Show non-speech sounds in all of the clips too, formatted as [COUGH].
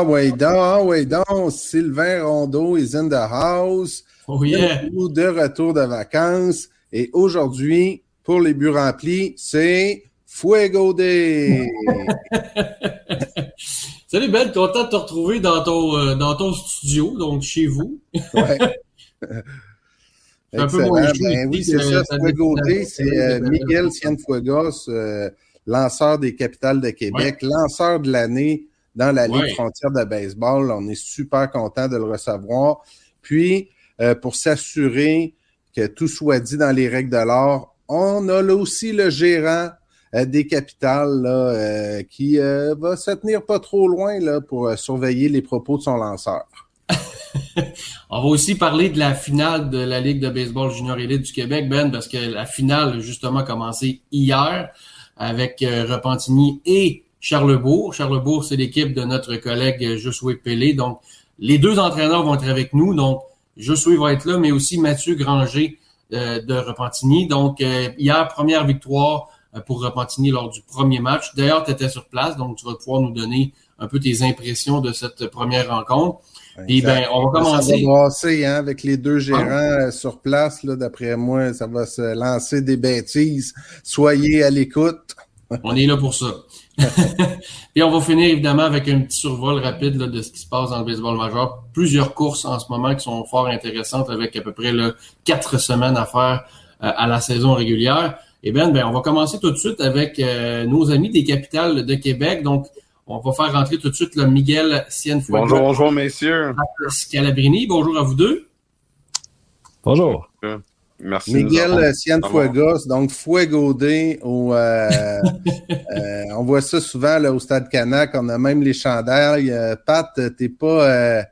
Ah, ouais, donc, ah, ouais, donc, Sylvain Rondeau is in the house. Oh yeah. De retour de vacances. Et aujourd'hui, pour les buts remplis, c'est Fuego Day. [LAUGHS] Salut Ben, content de te retrouver dans ton, euh, dans ton studio, donc chez vous. Ouais. [LAUGHS] un peu moins Ben oui, c'est que ça. Fuego Day, c'est euh, Miguel Cienfuegos, euh, lanceur des capitales de Québec, lanceur de l'année dans la Ligue Ouais. frontière de baseball. On est super content de le recevoir. Puis, euh, pour s'assurer que tout soit dit dans les règles de l'art, on a là aussi le gérant euh, des capitales là, euh, qui va se tenir pas trop loin là, pour surveiller les propos de son lanceur. [LAUGHS] On va aussi parler de la finale de la Ligue de baseball junior élite du Québec, Ben, parce que la finale a justement commencé hier avec Repentigny et Charlebourg. Charlebourg, c'est l'équipe de notre collègue Josué Pellé. Donc, les deux entraîneurs vont être avec nous. Donc, Josué va être là, mais aussi Mathieu Granger euh, de Repentigny. Donc, euh, hier, première victoire euh, pour Repentigny lors du premier match. D'ailleurs, tu étais sur place, donc tu vas pouvoir nous donner un peu tes impressions de cette première rencontre. Puis, ben, on va Ça commencer. va brasser, hein, avec les deux gérants euh, sur place, là, d'après moi, ça va se lancer des bêtises. Soyez à l'écoute. On est là pour ça. [LAUGHS] Puis on va finir évidemment avec un petit survol rapide là, de ce qui se passe dans le baseball majeur. Plusieurs courses en ce moment qui sont fort intéressantes avec à peu près là, quatre semaines à faire euh, à la saison régulière. Et ben, ben, on va commencer tout de suite avec euh, nos amis des capitales de Québec. Donc, on va faire rentrer tout de suite le Miguel Cienfuegos Bonjour, bonjour, messieurs. Scalabrini. Bonjour à vous deux. Bonjour. Merci. de Miguel Cienfuegos, donc Fuego Day, au, euh, [LAUGHS] euh, on voit ça souvent là, au Stade Canac, on a même les chandails. Euh, Pat, t'es pas, euh,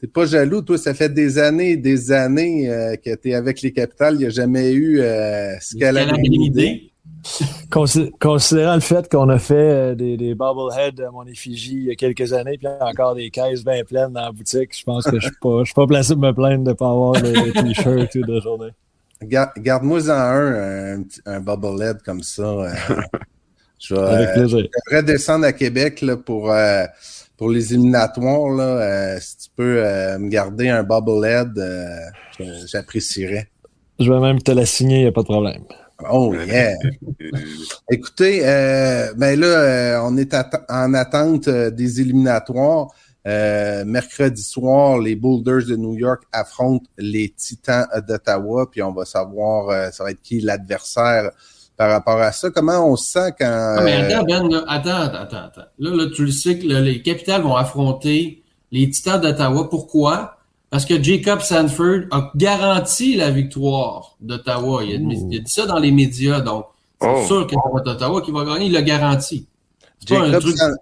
t'es pas jaloux, toi, ça fait des années et des années euh, que t'es avec les capitales, il n'y a jamais eu euh, Scalabrini Day. [LAUGHS] Consi- considérant le fait qu'on a fait des, des bobbleheads à mon effigie il y a quelques années, puis encore des caisses bien pleines dans la boutique, je pense que je suis pas, je suis pas placé pour me plaindre de ne pas avoir de, de t-shirt ou de journée. Gar- Garde-moi-en un, un, petit- un bobblehead comme ça. euh, [LAUGHS] je vais, Avec euh, plaisir. je devrais descendre à Québec là, pour, euh, pour les éliminatoires. Là, euh, si tu peux euh, me garder un bobblehead, euh, j'apprécierais. Je vais même te la signer, il n'y a pas de problème. Oh yeah! [LAUGHS] Écoutez, euh, ben là, euh, on est en attente euh, des éliminatoires. Euh, mercredi soir, les Boulders de New York affrontent les Titans d'Ottawa, puis on va savoir euh, ça va être qui l'adversaire par rapport à ça. Comment on se sent quand Ah, mais euh, attends, Ben, là, attends, attends, attends, attends. Là, là, tu le sais que là, les capitales vont affronter les Titans d'Ottawa. Pourquoi? Parce que Jacob Sanford a garanti la victoire d'Ottawa. Il, a dit- il a dit ça dans les médias, donc c'est Oh. sûr que ça va être Ottawa qui va gagner. Il l'a garanti. C'est pas un truc. San-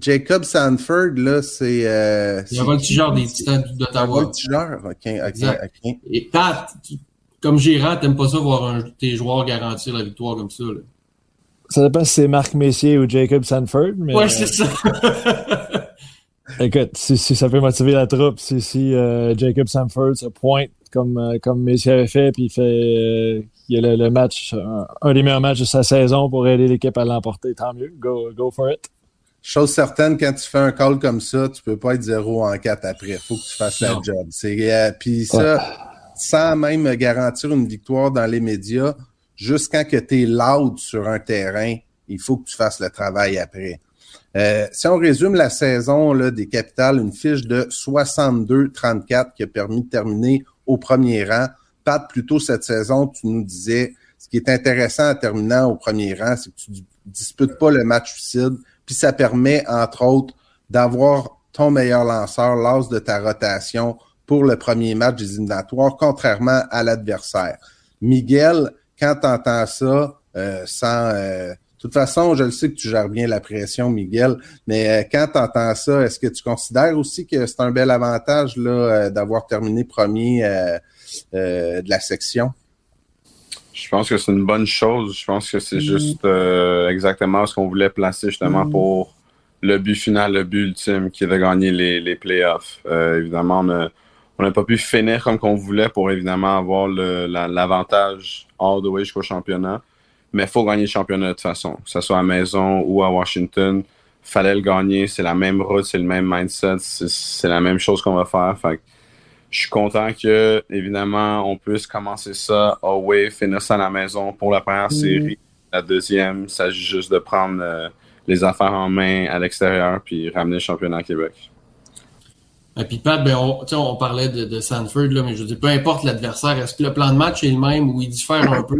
Jacob Sanford, là, c'est. Euh, Il y a un voltigeur des Titans d'Ottawa. voltigeur, ok, ok, Exact. ok. Et Pat, tu- comme gérant, t'aimes pas ça voir un, tes joueurs garantir la victoire comme ça. Là. Ça dépend si c'est Marc Messier ou Jacob Sanford, mais Ouais, euh, c'est ça. [LAUGHS] écoute, si, si ça peut motiver la troupe, si, si euh, Jacob Sanford se pointe comme, euh, comme Messier avait fait, puis il fait euh, il y a le, le match, un, un des meilleurs matchs de sa saison pour aider l'équipe à l'emporter, tant mieux. Go, go for it. Chose certaine, quand tu fais un call comme ça, tu peux pas être 0 en 4 après. faut que tu fasses la Non. job. C'est, euh, puis ça, sans même garantir une victoire dans les médias, jusqu'à que tu es loud sur un terrain, il faut que tu fasses le travail après. Euh, si on résume la saison là, des capitales, une fiche de 62-34 qui a permis de terminer au premier rang. Pat, plus tôt cette saison, tu nous disais, ce qui est intéressant en terminant au premier rang, c'est que tu dis- disputes pas le match suicide, puis ça permet, entre autres, d'avoir ton meilleur lanceur, l'as de ta rotation pour le premier match des éliminatoires, contrairement à l'adversaire. Miguel, quand tu entends ça, euh, sans... euh, de toute façon, je le sais que tu gères bien la pression, Miguel, mais euh, quand tu entends ça, est-ce que tu considères aussi que c'est un bel avantage là, euh, d'avoir terminé premier euh, euh, de la section? Je pense que c'est une bonne chose. Je pense que c'est juste euh, exactement ce qu'on voulait placer justement pour le but final, le but ultime, qui est de gagner les, les playoffs. Euh, évidemment, on n'a pas pu finir comme qu'on voulait pour évidemment avoir le- la- l'avantage all the way jusqu'au championnat. Mais il faut gagner le championnat de toute façon, que ce soit à maison ou à Washington. fallait le gagner. C'est la même route, c'est le même mindset, c'est la même chose qu'on va faire. Fait je suis content que, évidemment, on puisse commencer ça away, finir ça à la maison pour la première mm. série. La deuxième, il s'agit juste de prendre euh, les affaires en main à l'extérieur puis ramener le championnat à Québec. Et puis Pat, ben on, on parlait de, de Sanford, là, mais je dis peu importe l'adversaire, est-ce que le plan de match est le même ou il diffère un [LAUGHS] peu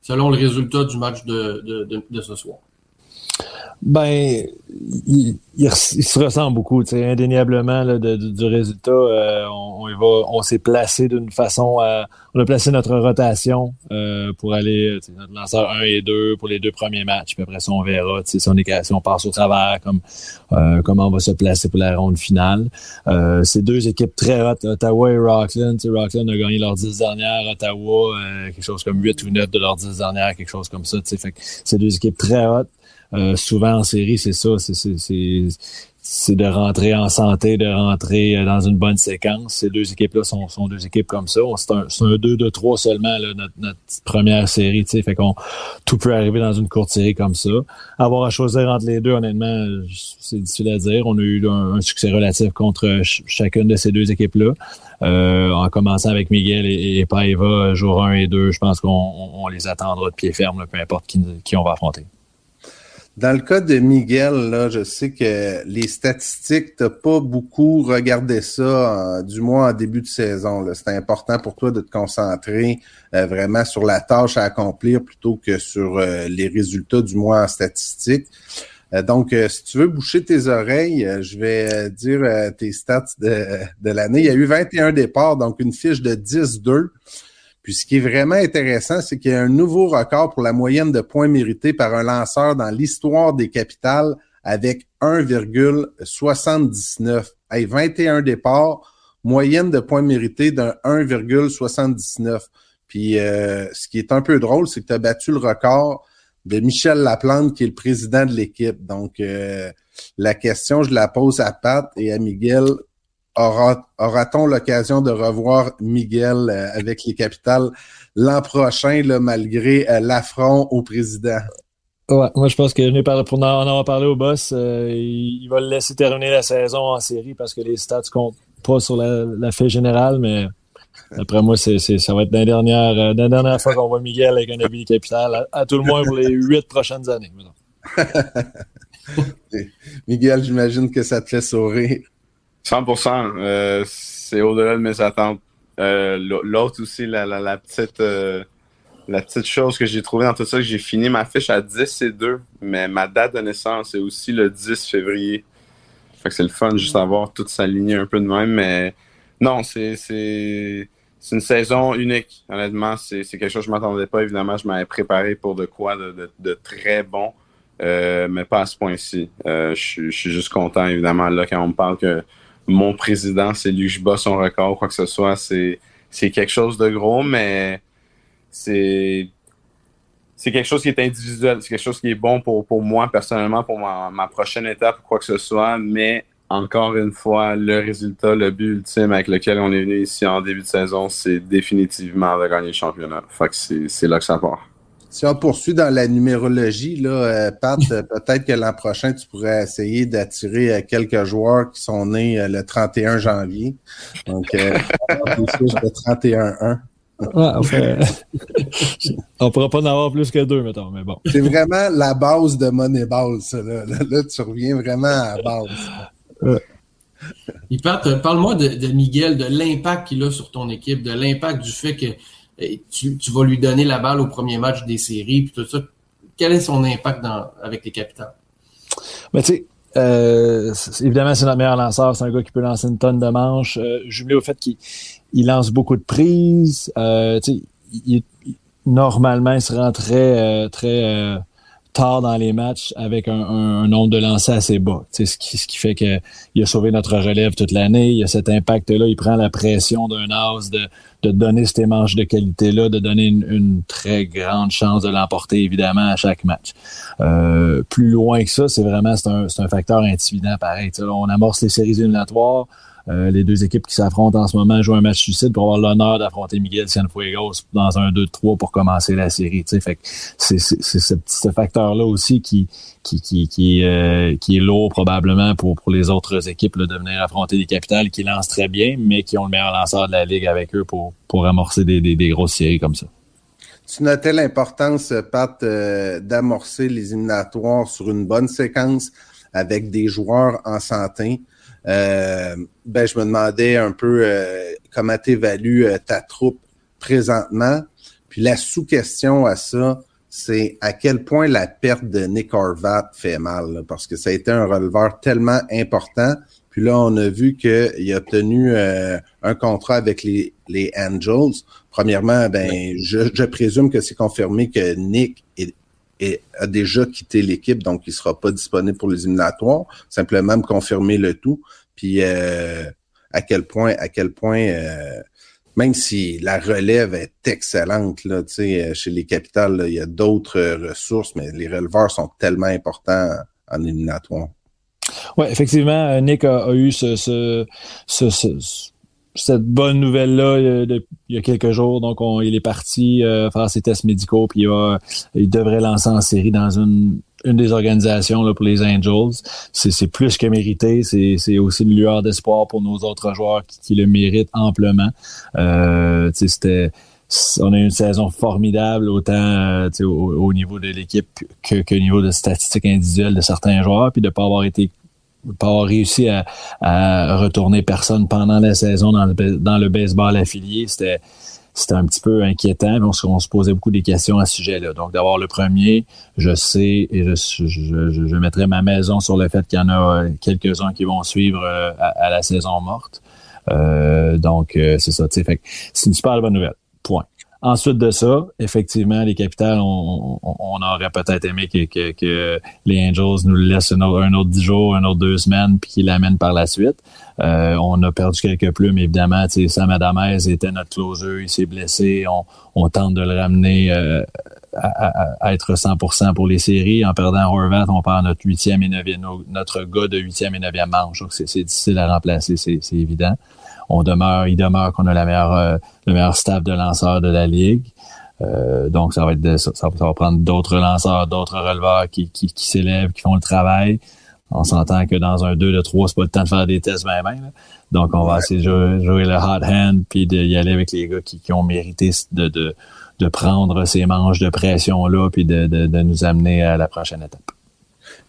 selon le résultat du match de, de, de ce soir? Ben, il, se ressent beaucoup, indéniablement là, du résultat. Euh, on, s'est placé d'une façon on a placé notre rotation euh, pour aller notre lanceur 1 et 2 pour les deux premiers matchs. Puis après ça, on verra si on, est, si on passe au travers, comme euh, comment on va se placer pour la ronde finale. Euh, c'est deux équipes très hautes, Ottawa et Rockland. Rockland a gagné leurs 10 dernières, Ottawa, quelque chose comme 8 ou 9 de leurs 10 dernières, quelque chose comme ça. Fait c'est deux équipes très hautes. Euh, souvent en série, c'est ça, c'est de rentrer en santé, de rentrer euh, dans une bonne séquence. Ces deux équipes-là sont, sont, deux équipes comme ça. C'est un, un 2-2-3 seulement, là, notre, première série. Fait qu'on tout peut arriver dans une courte série comme ça. Avoir à choisir entre les deux, honnêtement, c'est difficile à dire. On a eu un, succès relatif contre chacune de ces deux équipes-là. Euh, en commençant avec Miguel et, Paiva, jour 1 et 2, je pense qu'on on, les attendra de pied ferme, peu importe qui, qui on va affronter. Dans le cas de Miguel, là, je sais que les statistiques, t'as pas beaucoup regardé ça, du moins en début de saison. C'est important pour toi de te concentrer euh, vraiment sur la tâche à accomplir plutôt que sur euh, les résultats, du moins en statistiques. Euh, donc, si tu veux boucher tes oreilles, je vais dire tes stats de, de l'année. Il y a eu 21 départs, donc une fiche de 10-2. Puis ce qui est vraiment intéressant, c'est qu'il y a un nouveau record pour la moyenne de points mérités par un lanceur dans l'histoire des capitales avec 1,79. Hey, 21 départs, moyenne de points mérités d'un 1,79. Puis euh, ce qui est un peu drôle, c'est que tu as battu le record de Michel Laplante, qui est le président de l'équipe. Donc, euh, la question, je la pose à Pat et à Miguel aura-t-on l'occasion de revoir Miguel euh, avec les capitales l'an prochain, là, malgré euh, l'affront au président? Ouais, moi je pense que je pour en avoir parlé au boss. Euh, il, va le laisser terminer la saison en série parce que les stats comptent pas sur la, la fait générale, mais après moi, c'est, ça va être la dernière, la dernière fois qu'on voit Miguel avec un habit capital, à, tout le moins pour les huit prochaines années. [LAUGHS] Miguel, j'imagine que ça te fait sourire. 100%. Euh, c'est au-delà de mes attentes. Euh, l'autre aussi, la, la, petite, euh, la petite chose que j'ai trouvée dans tout ça, que j'ai fini ma fiche à 10 et 2, mais ma date de naissance est aussi le 10 février. Fait que c'est le fun juste d'avoir tout s'aligner un peu de même, mais non, c'est une saison unique. Honnêtement, c'est quelque chose que je m'attendais pas. Évidemment, je m'avais préparé pour de quoi de, de, très bon, mais pas à ce point-ci. je suis juste content, évidemment, là, quand on me parle que mon président, c'est lui je bats son record, quoi que ce soit. C'est, quelque chose de gros, mais c'est, quelque chose qui est individuel. C'est quelque chose qui est bon pour, moi personnellement, pour ma, ma prochaine étape ou quoi que ce soit. Mais encore une fois, le résultat, le but ultime avec lequel on est venu ici en début de saison, c'est définitivement de gagner le championnat. Fait que c'est, c'est là que ça part. Si on poursuit dans la numérologie, là, euh, Pat, euh, [LAUGHS] peut-être que l'an prochain, tu pourrais essayer d'attirer euh, quelques joueurs qui sont nés le 31 janvier. Donc, euh, [LAUGHS] de 31-1. Ouais, [LAUGHS] on pourra pas en avoir plus que deux, mettons, mais bon. C'est vraiment la base de Moneyball, ça. Là, là, tu reviens vraiment à la base. Pat, parle-moi de, de, Miguel, de l'impact qu'il a sur ton équipe, de l'impact du fait que tu, vas lui donner la balle au premier match des séries, puis tout ça. Quel est son impact avec les capitales? Ben, tu sais, euh, évidemment, c'est notre meilleur lanceur. C'est un gars qui peut lancer une tonne de manches. Euh, jumelé au fait qu'il lance beaucoup de prises. Euh, il, normalement, il se rend très, très tard dans les matchs avec un, nombre de lancers assez bas. Ce qui, ce qui fait qu'il a sauvé notre relève toute l'année. Il a cet impact-là. Il prend la pression d'un as de, donner ces manches de qualité-là, de donner une, très grande chance de l'emporter, évidemment, à chaque match. Euh, plus loin que ça, c'est vraiment c'est un, un, facteur intimidant pareil. on amorce les séries éliminatoires. Les deux équipes qui s'affrontent en ce moment jouent un match suicide pour avoir l'honneur d'affronter Miguel Cienfuegos dans un 2-3 pour commencer la série. Fait c'est ce, ce facteur-là aussi qui qui qui qui, qui est lourd probablement pour pour les autres équipes de venir affronter des capitales qui lancent très bien, mais qui ont le meilleur lanceur de la ligue avec eux pour pour amorcer des, des, des grosses séries comme ça. Tu notais l'importance, Pat, euh, d'amorcer les éliminatoires sur une bonne séquence avec des joueurs en santé. Euh, ben, je me demandais un peu euh, comment tu évalues ta troupe présentement. Puis la sous-question à ça, c'est à quel point la perte de Nick Horvat fait mal, parce que ça a été un releveur tellement important. Puis là, on a vu qu'il a obtenu un contrat avec les, les Angels. Premièrement, ben, je, présume que c'est confirmé que Nick a déjà quitté l'équipe, donc il ne sera pas disponible pour les éliminatoires. Simplement me confirmer le tout. Puis euh, à quel point, à quel point, euh, même si la relève est excellente là, chez les capitales, il y a d'autres ressources, mais les releveurs sont tellement importants en éliminatoire. Oui, effectivement, Nick a, eu ce, ce, ce cette bonne nouvelle-là il y a quelques jours. Donc, il est parti euh, faire ses tests médicaux, puis il, devrait lancer en série dans une, des organisations pour les Angels. C'est plus que mérité. C'est aussi une lueur d'espoir pour nos autres joueurs qui, le méritent amplement. Euh, c'était on a eu une saison formidable autant euh, au, niveau de l'équipe que, que, au niveau de statistiques individuelles de certains joueurs, puis de ne pas avoir été pas avoir réussi à, à, retourner personne pendant la saison dans le, dans le baseball affilié, c'était c'était un petit peu inquiétant. On se, on se posait beaucoup de questions à ce sujet-là. Donc, d'avoir le premier, je sais et je, je, je, mettrai ma maison sur le fait qu'il y en a quelques-uns qui vont suivre euh, à, la saison morte. Euh, donc, euh, c'est ça. C'est une super bonne nouvelle. Point. Ensuite de ça, effectivement, les capitales, on, aurait peut-être aimé que, les Angels nous laissent un autre, dix jours, un autre deux semaines, puis qu'ils l'amènent par la suite. Euh, on a perdu quelques plumes, évidemment. Sam Adamez était notre closer, il s'est blessé. On, tente de le ramener euh, à, être 100% pour les séries. En perdant Horvath, on perd notre huitième et neuvième, notre gars de huitième et neuvième manche. Donc, c'est difficile à remplacer, c'est évident on demeure, il demeure qu'on a la meilleure, euh, le meilleur staff de lanceurs de la ligue. Euh, donc, ça va être ça, va prendre d'autres lanceurs, d'autres releveurs qui, qui, qui s'élèvent, qui font le travail. On s'entend que dans un 2 de 3, c'est pas le temps de faire des tests même. même Donc, on va essayer de jouer, le hot hand puis d'y aller avec les gars qui, qui ont mérité de, de, de prendre ces manches de pression-là puis de, de, de nous amener à la prochaine étape.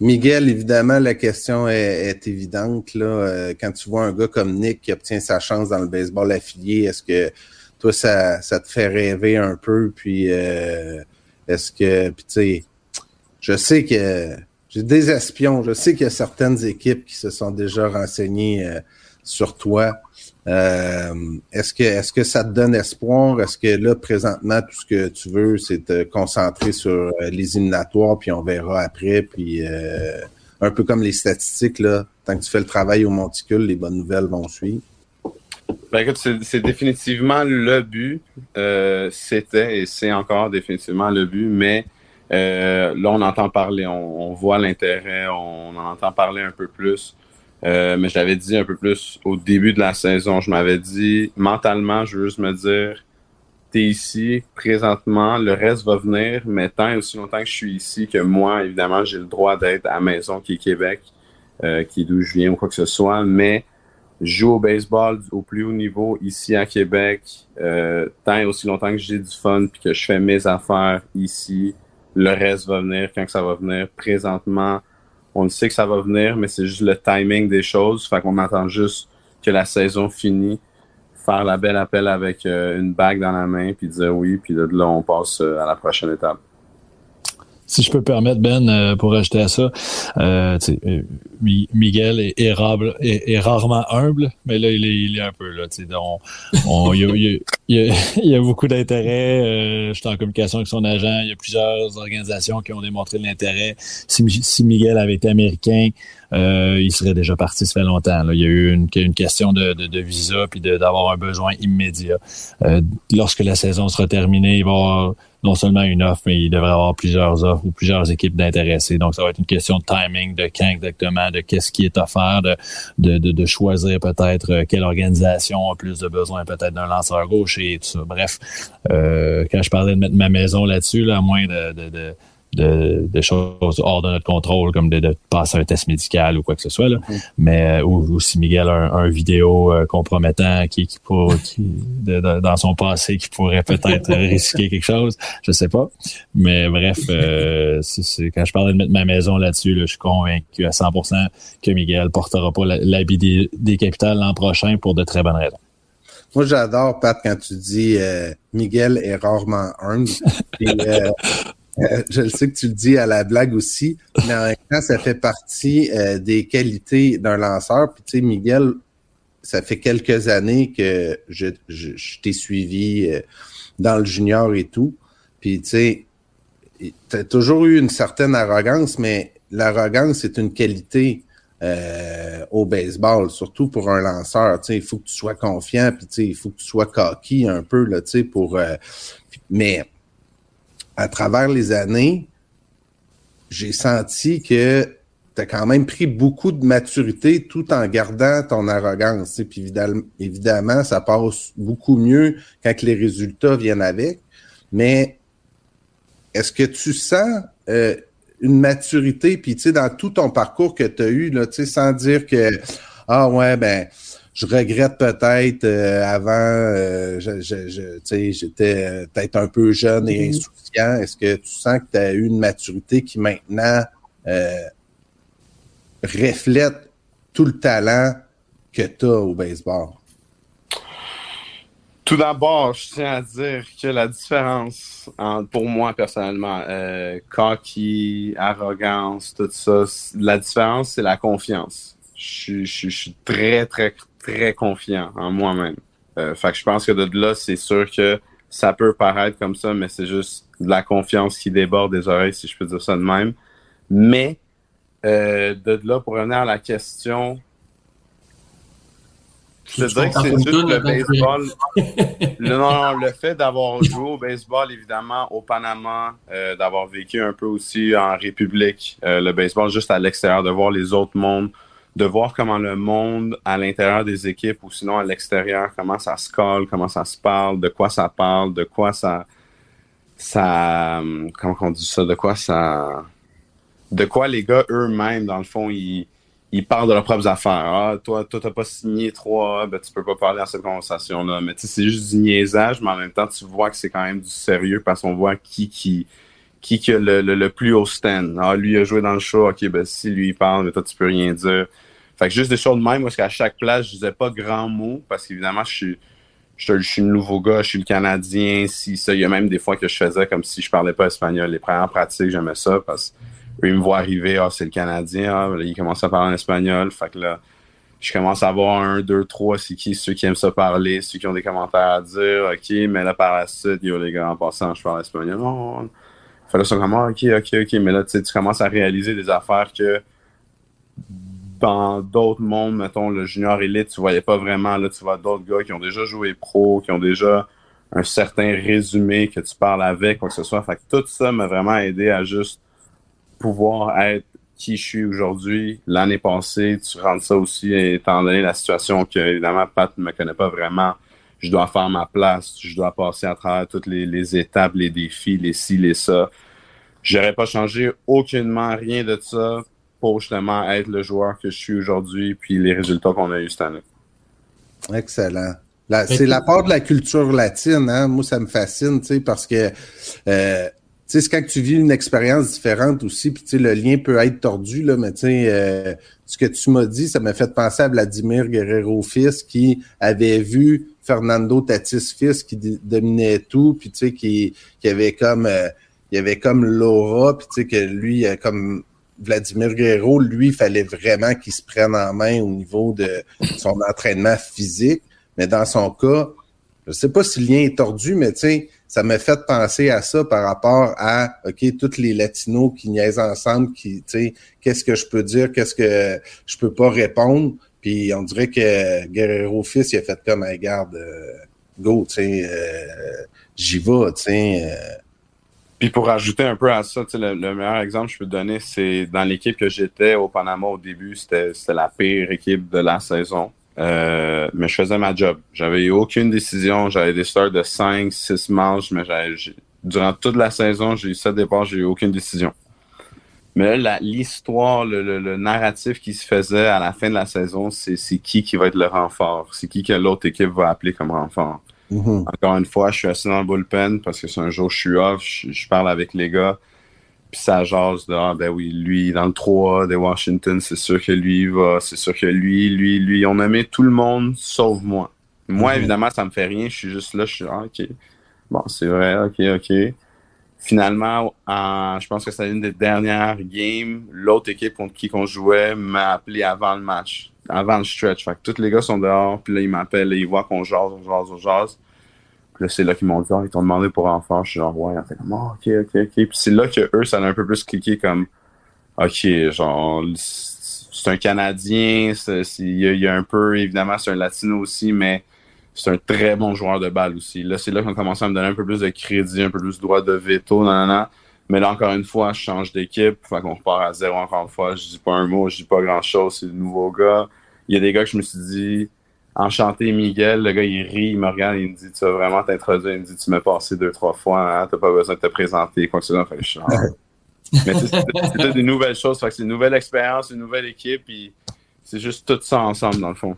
Miguel, évidemment, la question est, évidente. Là. Euh, quand tu vois un gars comme Nick qui obtient sa chance dans le baseball affilié, est-ce que toi, ça, ça te fait rêver un peu? Puis euh, est-ce que, tu sais, je sais que j'ai des espions, je sais qu'il y a certaines équipes qui se sont déjà renseignées euh, sur toi. Euh, est-ce que est-ce que ça te donne espoir? Est-ce que là, présentement, tout ce que tu veux, c'est te concentrer sur euh, les éliminatoires, puis on verra après, puis euh, un peu comme les statistiques, là, tant que tu fais le travail au monticule, les bonnes nouvelles vont suivre. Ben écoute, c'est définitivement le but. C'était et c'est encore définitivement le but, mais là, on entend parler, on, on voit l'intérêt, on en entend parler un peu plus. Euh, mais je l'avais dit un peu plus au début de la saison. Je m'avais dit, mentalement, je veux juste me dire, t'es ici présentement, le reste va venir, mais tant et aussi longtemps que je suis ici, que moi, évidemment, j'ai le droit d'être à maison qui est Québec, euh, qui est d'où je viens ou quoi que ce soit, mais je joue au baseball au plus haut niveau ici à Québec, euh, tant et aussi longtemps que j'ai du fun puis que je fais mes affaires ici, le reste va venir quand ça va venir. Présentement, on sait que ça va venir, mais c'est juste le timing des choses. Fait qu'on attend juste que la saison finisse, faire la belle appel avec euh, une bague dans la main, puis dire oui, puis de là, on passe euh, à la prochaine étape si je peux permettre, Ben, euh, pour ajouter à ça, euh, Miguel est, est, rarement humble, mais là, il est, il est un peu là. il, y a, beaucoup d'intérêt. Euh, je suis en communication avec son agent. Il y a plusieurs organisations qui ont démontré l'intérêt. Si, Miguel avait été américain, il serait déjà parti, ça fait longtemps. Il y a eu une, une question de, de, de visa puis d'avoir un besoin immédiat. lorsque la saison sera terminée, il va y non seulement une offre, mais il devrait avoir plusieurs offres ou plusieurs équipes d'intéressés. Donc, ça va être une question de timing, de quand exactement, de qu'est-ce qui est offert, de, de, de, choisir peut-être euh, quelle organisation a plus de besoin peut-être d'un lanceur gauche et tout ça. Bref, euh, quand je parlais de mettre ma maison là-dessus, là, à moins de, de de, de, choses hors de notre contrôle, comme de, de, passer un test médical ou quoi que ce soit. Là. Mm. Mais euh, ou, si Miguel a un, vidéo euh, compromettant qui, qui, pour, qui dans son passé qui pourrait peut-être [LAUGHS] risquer quelque chose, je sais pas. Mais bref, euh, quand je parlais de mettre ma maison là-dessus, là, je suis convaincu à 100% que Miguel portera pas l'habit des, des capitales l'an prochain pour de très bonnes raisons. Moi, j'adore, Pat, quand tu dis Miguel est rarement humble. Euh, [LAUGHS] [LAUGHS] je le sais que tu le dis à la blague aussi, mais en même temps, ça fait partie euh, des qualités d'un lanceur. Puis tu sais, Miguel, ça fait quelques années que je, je, t'ai suivi euh, dans le junior et tout. Puis tu sais, tu as toujours eu une certaine arrogance, mais l'arrogance est une qualité au baseball, surtout pour un lanceur. Il faut que tu sois confiant, puis il faut que tu sois cocky un peu, là, tu sais, pour... mais à travers les années, j'ai senti que tu as quand même pris beaucoup de maturité tout en gardant ton arrogance. Puis évidemment, évidemment, ça passe beaucoup mieux quand les résultats viennent avec. Mais est-ce que tu sens euh, une maturité, puis tu sais, dans tout ton parcours que tu as eu, là, tu sais, sans dire que Ah ouais, ben je regrette peut-être euh, avant, euh, je, je, j'étais euh, peut-être un peu jeune et mm-hmm. insouciant. Est-ce que tu sens que tu as eu une maturité qui maintenant reflète tout le talent que tu as au baseball? Tout d'abord, je tiens à dire que la différence, pour moi personnellement, euh, cocky, arrogance, tout ça, la différence, c'est la confiance. Je, je, je suis très, très, très confiant en moi-même. Euh, fait que je pense que de là, c'est sûr que ça peut paraître comme ça, mais c'est juste de la confiance qui déborde des oreilles, si je peux dire ça de même. Mais euh, de là, pour revenir à la question, je te dirais que c'est juste le baseball. [LAUGHS] le, non, le fait d'avoir joué au baseball, évidemment, au Panama, euh, d'avoir vécu un peu aussi en République, euh, le baseball juste à l'extérieur, de voir les autres mondes, de voir comment le monde à l'intérieur des équipes ou sinon à l'extérieur, comment ça se colle, comment ça se parle, de quoi ça parle, de quoi ça, ça, comment on dit ça, de quoi ça, de quoi les gars eux-mêmes, dans le fond, ils, ils parlent de leurs propres affaires. Ah, toi, toi, t'as pas signé trois, ben, tu peux pas parler dans cette conversation-là. Mais tu sais, c'est juste du niaisage, mais en même temps, tu vois que c'est quand même du sérieux parce qu'on voit qui, qui, qui, qui a le, le, plus haut stand. Ah, lui a joué dans le show, ok, ben, si lui il parle, mais toi, tu peux rien dire. Fait que juste des choses de même, parce qu'à chaque place, je disais pas grand mot, parce qu'évidemment, je suis, je, suis le nouveau gars, je suis le Canadien, si ça, il y a même des fois que je faisais comme si je parlais pas espagnol. Les premières pratiques, j'aimais ça, parce qu'ils me voient arriver, ah, c'est le Canadien, ah, là, il commence à parler en espagnol, fait que là, je commence à avoir un, deux, trois, c'est qui, ceux qui aiment ça parler, ceux qui ont des commentaires à dire, ok, mais là, par la suite, yo, les gars, en passant, je parle espagnol, non, fait là, ça commence, ok, ok, ok, mais là, tu commences à réaliser des affaires que dans d'autres mondes, mettons le junior élite, tu voyais pas vraiment. Là, tu vois d'autres gars qui ont déjà joué pro, qui ont déjà un certain résumé que tu parles avec, quoi que ce soit. Fait que tout ça m'a vraiment aidé à juste pouvoir être qui je suis aujourd'hui. L'année passée, tu rentres ça aussi, étant donné la situation que, évidemment, Pat ne me connaît pas vraiment. Je dois faire ma place, je dois passer à travers toutes les, étapes, les défis, les ci, les ça. J'aurais pas changé aucunement rien de ça pour justement être le joueur que je suis aujourd'hui, puis les résultats qu'on a eu cette année. Excellent. C'est la part de la culture latine, hein? Moi, ça me fascine, tu sais, parce que euh, tu sais, c'est quand tu vis une expérience différente aussi, puis tu sais, le lien peut être tordu, là, mais tu sais, euh, ce que tu m'as dit, ça m'a fait penser à Vladimir Guerrero fils qui avait vu Fernando Tatis fils qui dominait tout, puis tu sais, qui, qui avait comme euh, il avait comme l'aura, puis tu sais, que lui, comme Vladimir Guerrero, lui, il fallait vraiment qu'il se prenne en main au niveau de son entraînement physique. Mais dans son cas, je sais pas si le lien est tordu, mais tu ça m'a fait penser à ça par rapport à, OK, tous les latinos qui niaisent ensemble, qui, tu qu'est-ce que je peux dire, qu'est-ce que je peux pas répondre. Puis on dirait que Guerrero fils, il a fait comme, un garde, euh, go, tu sais, euh, j'y vais, tu sais. Euh, Puis pour rajouter un peu à ça, le, le meilleur exemple que je peux donner, c'est dans l'équipe que j'étais au Panama au début, c'était la pire équipe de la saison. Euh, mais je faisais ma job. J'avais eu aucune décision. J'avais des starts de 5, 6 matchs, mais durant toute la saison, j'ai eu 7 départs, j'ai eu aucune décision. Mais l'histoire, le, le, narratif qui se faisait à la fin de la saison, c'est qui qui va être le renfort? C'est qui que l'autre équipe va appeler comme renfort? Mm-hmm. Encore une fois, je suis assis dans le bullpen parce que c'est un jour je suis off, je, parle avec les gars. Puis ça jase de ah ben oui, lui dans le 3 de Washington, c'est sûr que lui va, c'est sûr que lui, lui, lui, on a mis tout le monde sauf moi. Moi, mm-hmm. évidemment, ça me fait rien, je suis juste là, je suis ah, ok. Bon, c'est vrai, ok, ok. Finalement, je pense que c'est une des dernières games. L'autre équipe contre qui on jouait m'a appelé avant le match, avant le stretch. Fait que tous les gars sont dehors, puis là, ils m'appellent, ils voient qu'on jase, on jase, on jase. Puis là, c'est là qu'ils m'ont dit, oh, ils t'ont demandé pour en faire. Je suis genre, ouais, fait comme, oh, ok, ok, ok. Puis c'est là que eux, ça a un peu plus cliqué comme, ok, genre, c'est un Canadien, il y, a un peu, évidemment, c'est un Latino aussi, mais c'est un très bon joueur de balle aussi. Là, c'est là qu'on commence à me donner un peu plus de crédit, un peu plus de droit de veto, nanana. Mais là, encore une fois, je change d'équipe. Fait qu'on repart à zéro encore une fois. Je dis pas un mot, je dis pas grand chose. C'est le nouveau gars. Il y a des gars que je me suis dit, enchanté Miguel. Le gars, il rit, il me regarde, il me dit, tu vas vraiment t'introduire. Il me dit, tu m'as passé deux, trois fois, hein, t'as pas besoin de te présenter, quoi que ce soit. Fait que je [LAUGHS] Mais c'est des nouvelles choses. Fait que c'est une nouvelle expérience, une nouvelle équipe. Puis c'est juste tout ça ensemble, dans le fond.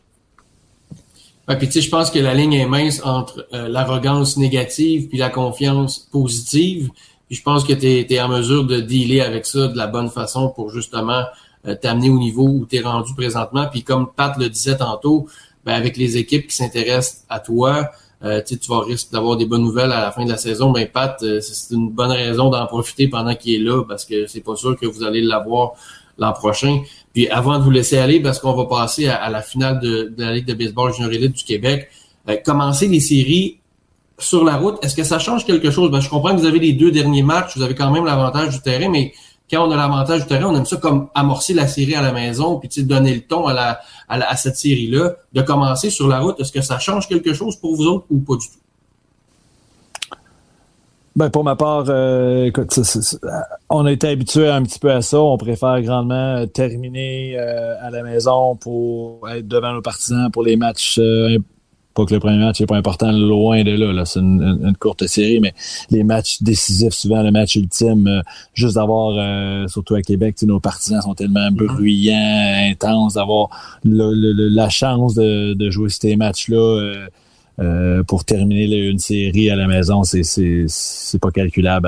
Ouais, puis tu sais, je pense que la ligne est mince entre euh, l'arrogance négative puis la confiance positive. Puis je pense que tu es, en mesure de dealer avec ça de la bonne façon pour justement euh, t'amener au niveau où tu es rendu présentement. Puis comme Pat le disait tantôt, ben, avec les équipes qui s'intéressent à toi, euh, tu vas risquer d'avoir des bonnes nouvelles à la fin de la saison. Ben Pat, euh, c'est une bonne raison d'en profiter pendant qu'il est là parce que c'est pas sûr que vous allez l'avoir l'an prochain. Puis avant de vous laisser aller, parce qu'on va passer à, la finale de, la Ligue de baseball junior du Québec, euh, commencer les séries sur la route, est-ce que ça change quelque chose? Ben, je comprends que vous avez les deux derniers matchs, vous avez quand même l'avantage du terrain, mais quand on a l'avantage du terrain, on aime ça comme amorcer la série à la maison, puis donner le ton à, la, à cette série-là, de commencer sur la route. Est-ce que ça change quelque chose pour vous autres ou pas du tout? Ben pour ma part, euh, écoute, on a été habitué un petit peu à ça. On préfère grandement euh, terminer euh, à la maison pour être devant nos partisans pour les matchs. pas que le premier match n'est pas important, loin de là. là. C'est une, courte série, mais les matchs décisifs, souvent le match ultime, juste d'avoir, surtout à Québec, nos partisans sont tellement mm-hmm. bruyants, intenses, d'avoir la chance de, de jouer ces matchs-là euh, pour terminer une série à la maison, c'est c'est pas calculable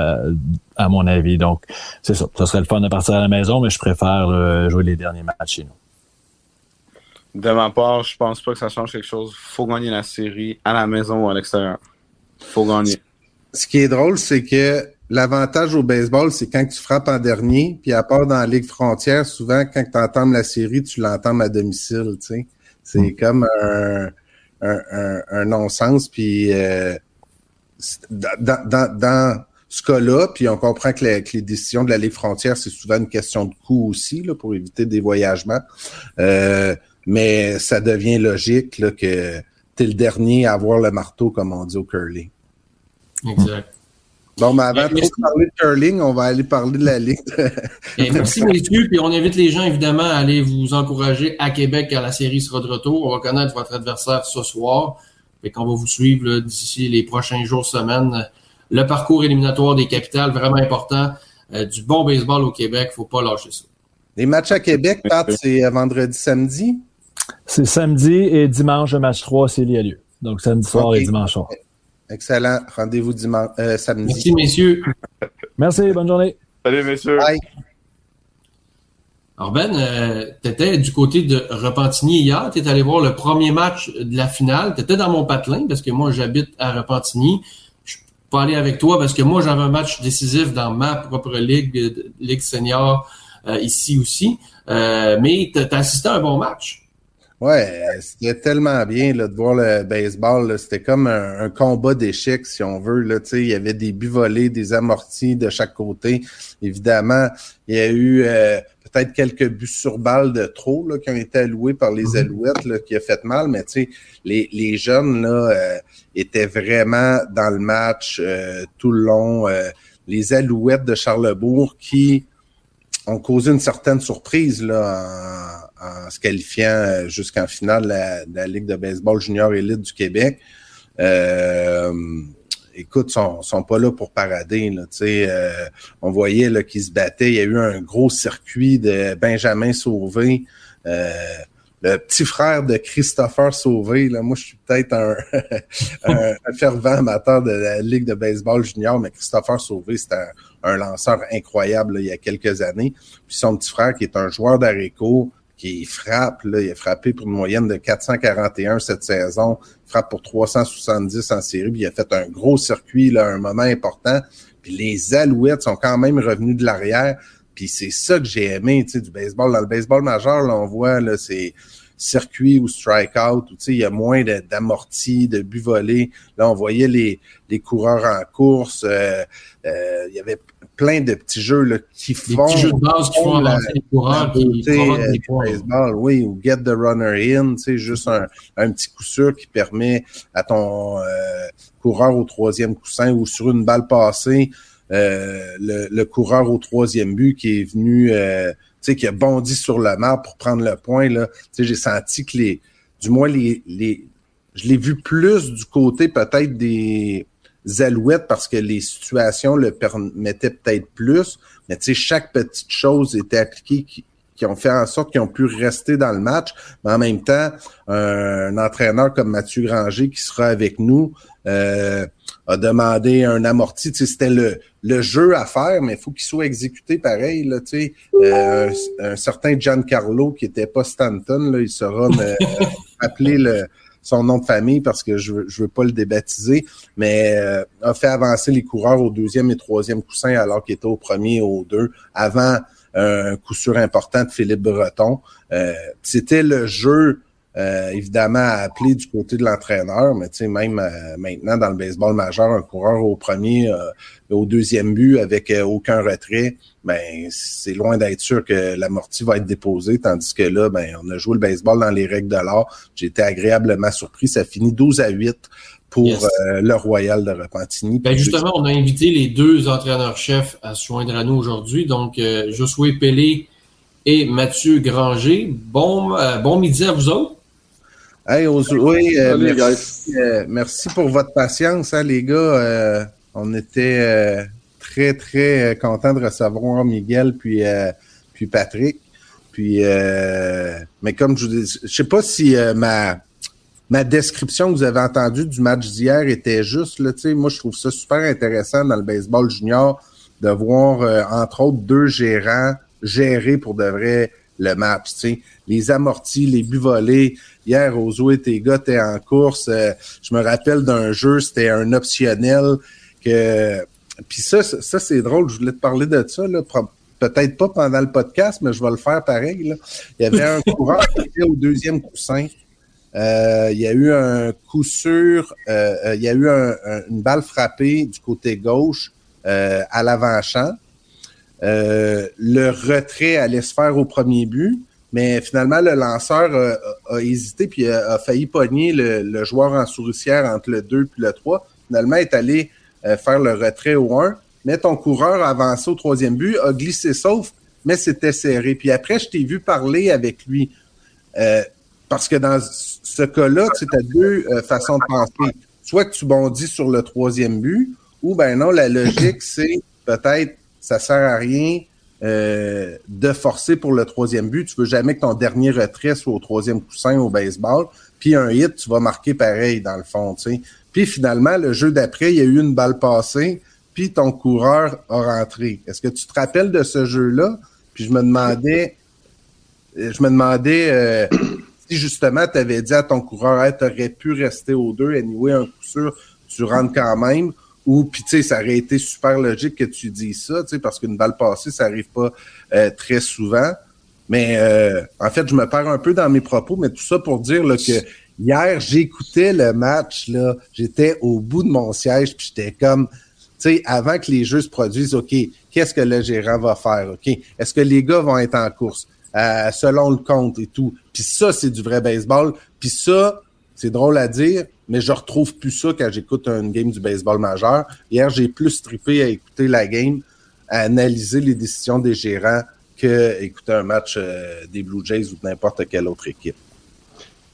à, mon avis. Donc c'est ça. Ça serait le fun de partir à la maison, mais je préfère euh, jouer les derniers matchs chez nous. De ma part, je pense pas que ça change quelque chose. Faut gagner la série à la maison ou à l'extérieur. Faut gagner. Ce qui est drôle, c'est que l'avantage au baseball, c'est quand tu frappes en dernier, puis à part dans la Ligue frontière, souvent quand tu entends la série, tu l'entends à domicile. Tu sais. C'est mm. comme un un, non-sens. Puis euh, dans, ce cas-là, puis on comprend que, les décisions de la Ligue frontière, c'est souvent une question de coût aussi, là, pour éviter des voyagements. Euh, mais ça devient logique que tu es le dernier à avoir le marteau, comme on dit au curling. Exact. Bon, mais avant de parler de curling, on va aller parler de la Ligue. [LAUGHS] merci, messieurs. Puis on invite les gens, évidemment, à aller vous encourager à Québec quand la série sera de retour. On va connaître votre adversaire ce soir. et qu'on va vous suivre d'ici les prochains jours, semaines. Le parcours éliminatoire des capitales, vraiment important. Euh, du bon baseball au Québec, faut pas lâcher ça. Les matchs à Québec, Pat, c'est euh, vendredi, samedi? C'est samedi et dimanche, le match 3, c'est lieu. Donc samedi soir et dimanche soir. Excellent. Rendez-vous dimanche, euh, samedi. Merci, messieurs. Merci, bonne journée. Salut, messieurs. Bye. Alors Ben, euh, tu étais du côté de Repentigny hier, tu es allé voir le premier match de la finale, tu étais dans mon patelin parce que moi j'habite à Repentigny. Je peux pas aller avec toi parce que moi j'avais un match décisif dans ma propre ligue, ligue senior euh, ici aussi. mais tu as assisté à un bon match. Ouais, c'était tellement bien là, de voir le baseball. C'était comme un, combat d'échecs, si on veut. Là, il y avait des buts volés, des amortis de chaque côté. Évidemment, il y a eu euh, peut-être quelques buts sur balle de trop là, qui ont été alloués par les mhm. Alouettes, là, qui a fait mal, mais tu sais, les, les jeunes là, euh, étaient vraiment dans le match euh, tout le long. Euh, les Alouettes de Charlebourg qui ont causé une certaine surprise là, en, se qualifiant jusqu'en finale de la, de la, Ligue de baseball junior élite du Québec. Euh, écoute, sont, sont pas là pour parader. Là, euh, on voyait là, qu'ils se battaient. Il y a eu un gros circuit de Benjamin Sauvé. Euh, le petit frère de Christopher Sauvé. Là, moi, je suis peut-être un, [LAUGHS] un, fervent amateur de la Ligue de baseball junior, mais Christopher Sauvé, c'était un, lanceur incroyable il y a quelques années. Puis son petit frère, qui est un joueur d'Areco, qui frappe, là, il a frappé pour une moyenne de 441 cette saison, frappe pour 370 en série, puis il a fait un gros circuit, là, un moment important. Puis les Alouettes sont quand même revenus de l'arrière. Puis c'est ça que j'ai aimé, tu sais, du baseball. Dans le baseball majeur, là, on voit, là, c'est circuit ou strikeout, tu sais, il y a moins d'amortis, de, buts volés. Là, on voyait les, les coureurs en course. Euh, euh, il y avait plein de petits jeux là, qui font. Petits jeux de base qui font avancer les coureurs. Qui baseball, oui, ou get the runner in, juste un, un, petit coup sûr qui permet à ton euh, coureur au troisième coussin ou sur une balle passée, euh, le, le, coureur au troisième but qui est venu, euh, qui a bondi sur le map pour prendre le point, là. Tu sais, j'ai senti que les, du moins les, les, je l'ai vu plus du côté peut-être des Alouettes parce que les situations le permettaient peut-être plus, mais tu sais, chaque petite chose était appliquée qui, qui ont fait en sorte qu'ils ont pu rester dans le match. Mais en même temps, un, entraîneur comme Mathieu Granger qui sera avec nous euh, a demandé un amorti. Tu sais, c'était le, le jeu à faire, mais il faut qu'il soit exécuté pareil. Là, tu sais. Euh, un, certain Giancarlo qui était pas Stanton, là, il sera me, [LAUGHS] appeler le son nom de famille parce que je, je veux pas le débaptiser, mais euh, a fait avancer les coureurs au deuxième et troisième coussin alors qu'il était au premier et au deux avant un coup sûr important de Philippe Breton. Euh, c'était le jeu euh, évidemment à appeler du côté de l'entraîneur, mais tu même maintenant dans le baseball majeur, un coureur au premier, au deuxième but avec aucun retrait, ben c'est loin d'être sûr que l'amorti va être déposée, tandis que là, ben on a joué le baseball dans les règles de l'art. J'ai été agréablement surpris. Ça finit 12 à 8 pour euh, le Royal de Repentigny. Ben justement, on a invité les deux entraîneurs-chefs à se joindre à nous aujourd'hui. Donc, euh, Josué Pellé et Mathieu Granger. Bon, euh, bon midi à vous autres. Hey, oui, merci, merci, pour votre patience, hein, les gars. on était très, très euh, content de recevoir Miguel puis, euh, puis Patrick. Puis, euh, mais comme je vous dis, je sais pas si ma, ma description que vous avez entendue du match d'hier était juste. Là, moi, je trouve ça super intéressant dans le baseball junior de voir, entre autres, deux gérants gérer pour de vrai le match. sais Les amortis, les buts volés. Hier, Ozo et tes gars étaient en course. je me rappelle d'un jeu, c'était un optionnel que puis ça, ça c'est drôle, je voulais te parler de ça, là, peut-être pas pendant le podcast, mais je vais le faire pareil. Là. Il y avait un coureur qui était au deuxième coussin. Euh, il y a eu un coup sûr, euh, euh, il y a eu une balle frappée du côté gauche à l'avant-champ. le retrait allait se faire au premier but, mais finalement, le lanceur a, hésité puis a, failli pogner le, joueur en souricière entre le 2 et le 3. Finalement, est allé faire le retrait au 1, mais ton coureur a avancé au troisième but, a glissé sauf, mais c'était serré. Puis après, je t'ai vu parler avec lui. Parce que dans ce cas-là, tu as deux euh, façons de penser. Soit que tu bondis sur le troisième but, ou ben non, la logique, c'est peut-être ça sert à rien de forcer pour le troisième but. Tu veux jamais que ton dernier retrait soit au troisième coussin au baseball. Puis un hit, tu vas marquer pareil dans le fond. Tu sais. Puis finalement, le jeu d'après, il y a eu une balle passée, puis ton coureur a rentré. Est-ce que tu te rappelles de ce jeu-là? Puis je me demandais, je me demandais euh, si justement tu avais dit à ton coureur, tu aurais pu rester aux deux, anyway, un coup sûr, tu rentres quand même. Ou puis tu sais, ça aurait été super logique que tu dises ça, tu sais, parce qu'une balle passée, ça arrive pas euh, très souvent. Mais euh, en fait, je me perds un peu dans mes propos, mais tout ça pour dire que Hier, j'écoutais le match, j'étais au bout de mon siège, puis j'étais comme sais, avant que les jeux se produisent, OK, qu'est-ce que le gérant va faire? OK, est-ce que les gars vont être en course? Euh, selon le compte et tout. Puis ça, c'est du vrai baseball. Puis ça, c'est drôle à dire, mais je retrouve plus ça quand j'écoute une game du baseball majeur. Hier, j'ai plus trippé à écouter la game, à analyser les décisions des gérants que écouter un match euh, des Blue Jays ou de n'importe quelle autre équipe.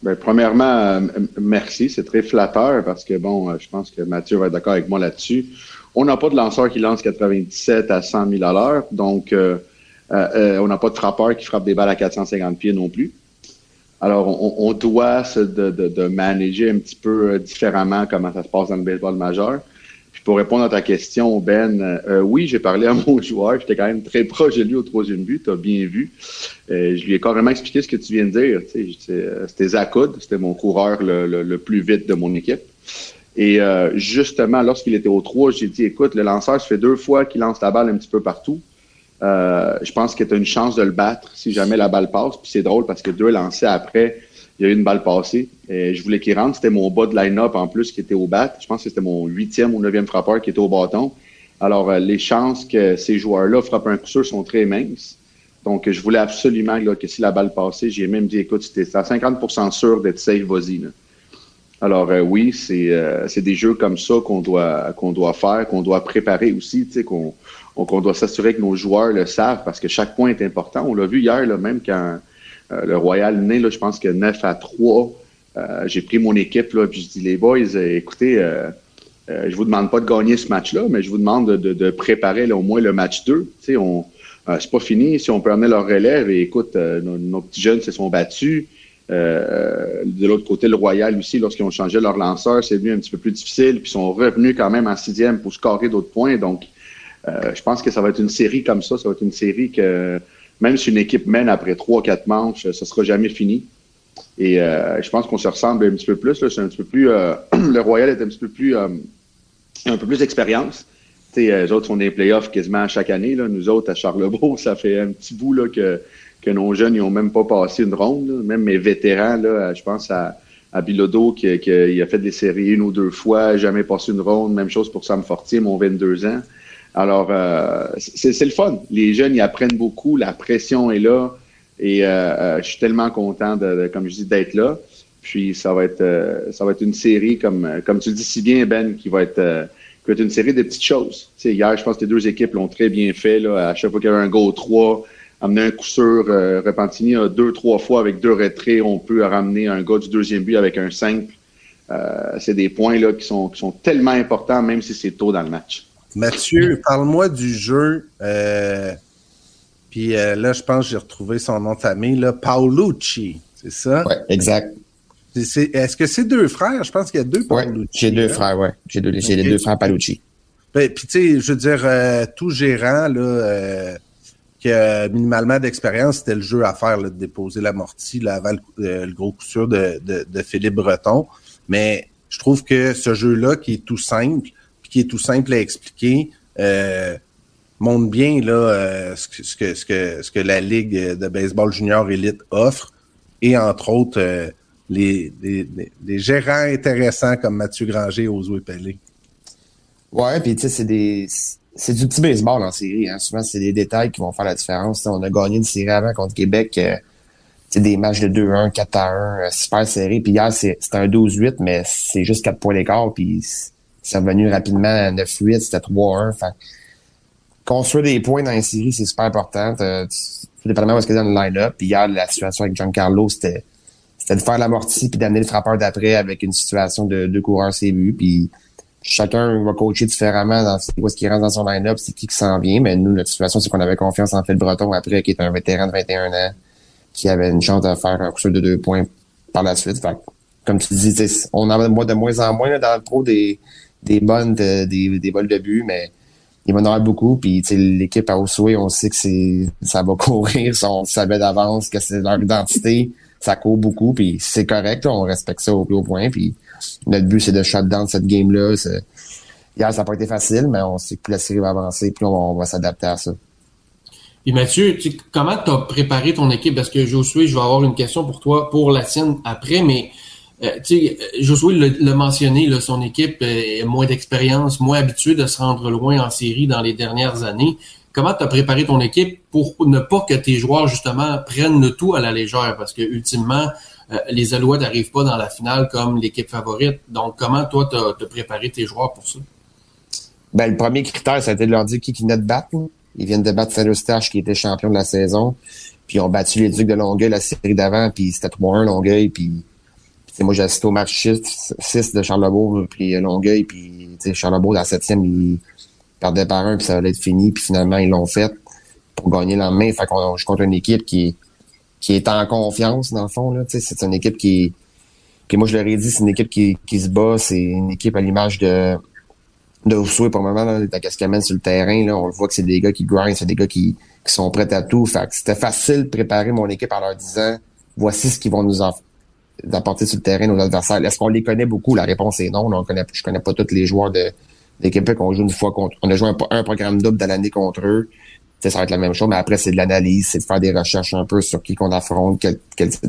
Bien, premièrement, euh, merci. C'est très flatteur parce que, bon, je pense que Mathieu va être d'accord avec moi là-dessus. On n'a pas de lanceur qui lance 97 à 100 000 à l'heure. Donc, on n'a pas de frappeur qui frappe des balles à 450 pieds non plus. Alors, on, doit se de, manager un petit peu différemment comment ça se passe dans le baseball majeur. Puis pour répondre à ta question, Ben, euh, oui, j'ai parlé à [LAUGHS] mon joueur. J'étais quand même très proche de lui au troisième but. Tu as bien vu. Euh, je lui ai carrément expliqué ce que tu viens de dire. Euh, c'était Zakoud. C'était mon coureur le, plus vite de mon équipe. Et justement, lorsqu'il était au 3, j'ai dit, écoute, le lanceur, ça fait deux fois qu'il lance la balle un petit peu partout. Je pense que tu as une chance de le battre si jamais la balle passe. Puis c'est drôle parce que deux lancés après, il y a eu une balle passée. Et je voulais qu'il rentre. C'était mon bas de line-up en plus qui était au bat. Je pense que c'était mon huitième ou neuvième frappeur qui était au bâton. Alors, euh, les chances que ces joueurs-là frappent un coup sûr sont très minces. Donc, je voulais absolument que si la balle passait, j'ai même dit, écoute, c'était à 50% sûr d'être safe, vas-y. Alors, euh, oui, euh, c'est des jeux comme ça qu'on doit, qu'on doit faire, qu'on doit préparer aussi, qu'on qu'on doit s'assurer que nos joueurs le savent parce que chaque point est important. On l'a vu hier, là, même quand euh, le Royal né, là, je pense que 9 à 3. Euh, j'ai pris mon équipe, là, puis je dis, les boys, euh, écoutez, euh, je vous demande pas de gagner ce match-là, mais je vous demande de, préparer au moins le match 2. Tu sais, on, c'est pas fini. Si on amener leur relève, et écoute, nos, petits jeunes se sont battus. de l'autre côté, le Royal aussi, lorsqu'ils ont changé leur lanceur, c'est devenu un petit peu plus difficile, puis ils sont revenus quand même en sixième pour scorer d'autres points. Donc, je pense que ça va être une série comme ça. Ça va être une série que même si une équipe mène après trois, quatre manches, ça sera jamais fini. Et euh, je pense qu'on se ressemble un petit peu plus. C'est un petit peu plus. Euh, [CLEARS THROAT] le Royal est un petit peu plus. Euh, un peu plus d'expérience. Les autres font des playoffs quasiment chaque année. Là. Nous autres, à Charlebourg, ça fait un petit bout là, que, que nos jeunes n'ont même pas passé une ronde. Même mes vétérans, là, je pense à, à Bilodeau, qui, qui, a fait des séries une ou deux fois, jamais passé une ronde. Même chose pour Sam Fortier, mon 22 ans. Alors, euh, c'est le fun. Les jeunes, ils apprennent beaucoup. La pression est là. Et euh, euh, je suis tellement content, de, comme je dis, d'être là. Puis, ça va être, ça va être une série, comme, comme tu le dis si bien, Ben, qui va être, qui va être une série de petites choses. Tu sais, hier, je pense que les deux équipes l'ont très bien fait. Là, à chaque fois qu'il y avait un go 3, amener un coup sûr. Repentini a deux, trois fois avec deux retraits. On peut ramener un gars du deuxième but avec un 5. c'est des points là, qui, sont, qui sont tellement importants, même si c'est tôt dans le match. Mathieu, parle-moi du jeu. Euh, puis euh, là, je pense que j'ai retrouvé son nom de famille, là, Paolucci, c'est ça? Oui, exact. Est-ce que c'est deux frères? Je pense qu'il y a deux Paolucci. Oui, j'ai deux frères, oui. J'ai les deux frères Paolucci. Ben, puis tu sais, je veux dire, euh, tout gérant, là, qui a minimalement d'expérience, c'était le jeu à faire, de déposer l'amorti le, gros coup sûr de, de, de Philippe Breton. Mais je trouve que ce jeu-là, qui est tout simple, qui est tout simple à expliquer, euh, montre bien là, euh, ce, que, ce, que, ce que la Ligue de baseball junior élite offre, et entre autres euh, les, les, gérants intéressants comme Mathieu Granger et Ozo Pelé. Ouais, puis tu sais, c'est des. C'est du petit baseball en série. Hein. Souvent, c'est des détails qui vont faire la différence. on a gagné une série avant contre Québec. c'est des matchs de 2-1, 4-1, super serré. Puis hier, c'était un 12-8, mais c'est juste 4 points d'écart. Puis c'est revenu rapidement à 9-8, c'était 3-1. construire des points dans les séries, c'est super important. Tout dépendamment de ce qu'il y a dans le line-up. Hier, la situation avec Giancarlo, c'était c'était de faire l'amorti puis d'amener le frappeur d'après avec une situation de deux coureurs CBU. Puis chacun va coacher différemment dans où est-ce qu'il rentre dans son line-up, c'est qui qui s'en vient. Mais nous, notre situation, c'est qu'on avait confiance en Phil Breton après, qui est un vétéran de 21 ans, qui avait une chance de faire un coup de deux points par la suite. comme tu dis, on en a de moins en moins dans le pro des, des bonnes des, des vols de but, mais il va en avoir beaucoup. Puis l'équipe à Osway, on sait que c'est ça va [LAUGHS] courir, on savait d'avance que c'est leur identité. Ça court beaucoup, puis c'est correct, on respecte ça au plus haut point. Puis notre but, c'est de shut down cette game-là. Hier, ça n'a pas été facile, mais on sait que plus la série va avancer, plus on, va s'adapter à ça. Et Mathieu, comment tu as préparé ton équipe? Parce que Josué, je vais avoir une question pour toi pour la sienne après, mais sais, Josué l'a mentionné, son équipe est moins d'expérience, moins habituée de se rendre loin en série dans les dernières années. Comment tu as préparé ton équipe pour ne pas que tes joueurs, justement, prennent le tout à la légère? Parce que, ultimement, les Alouettes n'arrivent pas dans la finale comme l'équipe favorite. Donc, comment toi, tu as, préparé tes joueurs pour ça? Ben, le premier critère, ça a été de leur dire qui qui venait de battre. Ils viennent de battre Featherstash, qui était champion de la saison. Puis ils ont battu les Ducs de Longueuil la série d'avant, puis c'était 3-1 Longueuil. Puis moi, j'ai assisté au match 6, de Charlebourg, puis Longueuil. Puis Charlebourg, dans la septième, ils perdaient par un, puis ça allait être fini. Puis finalement, ils l'ont fait pour gagner le lendemain. Fait je contre une équipe qui, qui est en confiance, dans le fond. C'est une équipe qui... Puis moi, je leur ai dit, c'est une équipe qui, qui se bat. C'est une équipe à l'image de de Rousseau pour le moment, là, qu'est-ce sur le terrain, là, on le voit que c'est des gars qui grind, c'est des gars qui, qui sont prêts à tout. Fait c'était facile de préparer mon équipe en leur disant voici ce qu'ils vont nous apporter sur le terrain nos adversaires. Est-ce qu'on les connaît beaucoup? La réponse est non. On connaît, je connais pas tous les joueurs de l'équipe qu'on joue une fois contre. On a joué un, programme double de l'année contre eux. ça va être la même chose, mais après, c'est de l'analyse, c'est de faire des recherches un peu sur qui qu'on affronte. Il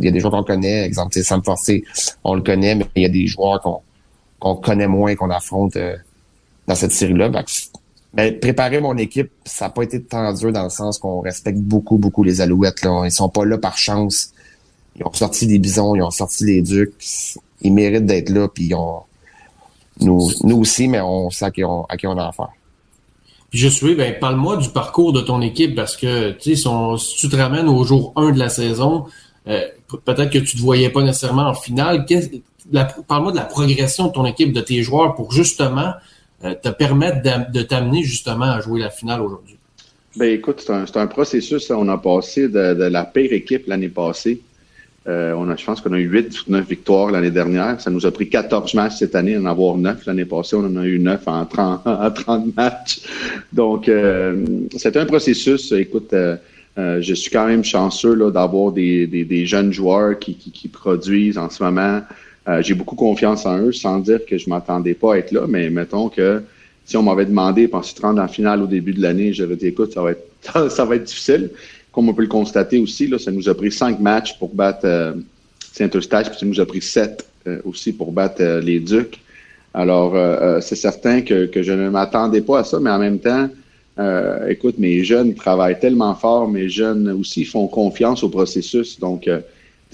y a des joueurs qu'on connaît, exemple, Sam Forcé, on le connaît, mais il y a des joueurs qu'on connaît moins, qu'on affronte. Euh, dans cette série-là. Ben, préparer mon équipe, ça n'a pas été tant dur dans le sens qu'on respecte beaucoup, beaucoup les Alouettes. Là. Ils sont pas là par chance. Ils ont sorti des bisons, ils ont sorti les ducs. Ils méritent d'être là, puis ils ont... nous, nous aussi, mais on sait à qui on, à qui on a affaire. Je suis, ben, parle-moi du parcours de ton équipe parce que, tu sais, si, tu te ramènes au jour 1 de la saison, euh, peut-être que tu te voyais pas nécessairement en finale. Parle-moi de la progression de ton équipe, de tes joueurs pour justement euh, te permettre de, t'amener justement à jouer la finale aujourd'hui? Ben écoute, c'est un, processus. On a passé de, la pire équipe l'année passée. Euh, on a, je pense qu'on a eu 8 ou 9 victoires l'année dernière. Ça nous a pris 14 matchs cette année, en avoir 9. L'année passée, on en a eu 9 en 30, [LAUGHS] en 30 matchs. Donc, euh, c'est un processus. Écoute, je suis quand même chanceux d'avoir des, jeunes joueurs qui, produisent en ce moment. Euh, j'ai beaucoup confiance en eux, sans dire que je m'attendais pas à être là, mais mettons que si on m'avait demandé, te rendre en finale au début de l'année, j'aurais dit, écoute, ça va être, [LAUGHS] ça va être difficile. Comme on peut le constater aussi, là, ça nous a pris cinq matchs pour battre euh, Saint-Eustache, puis ça nous a pris sept euh, aussi pour battre euh, les Ducs. Alors, c'est certain que, je ne m'attendais pas à ça, mais en même temps, écoute, mes jeunes travaillent tellement fort, mes jeunes aussi font confiance au processus. Donc,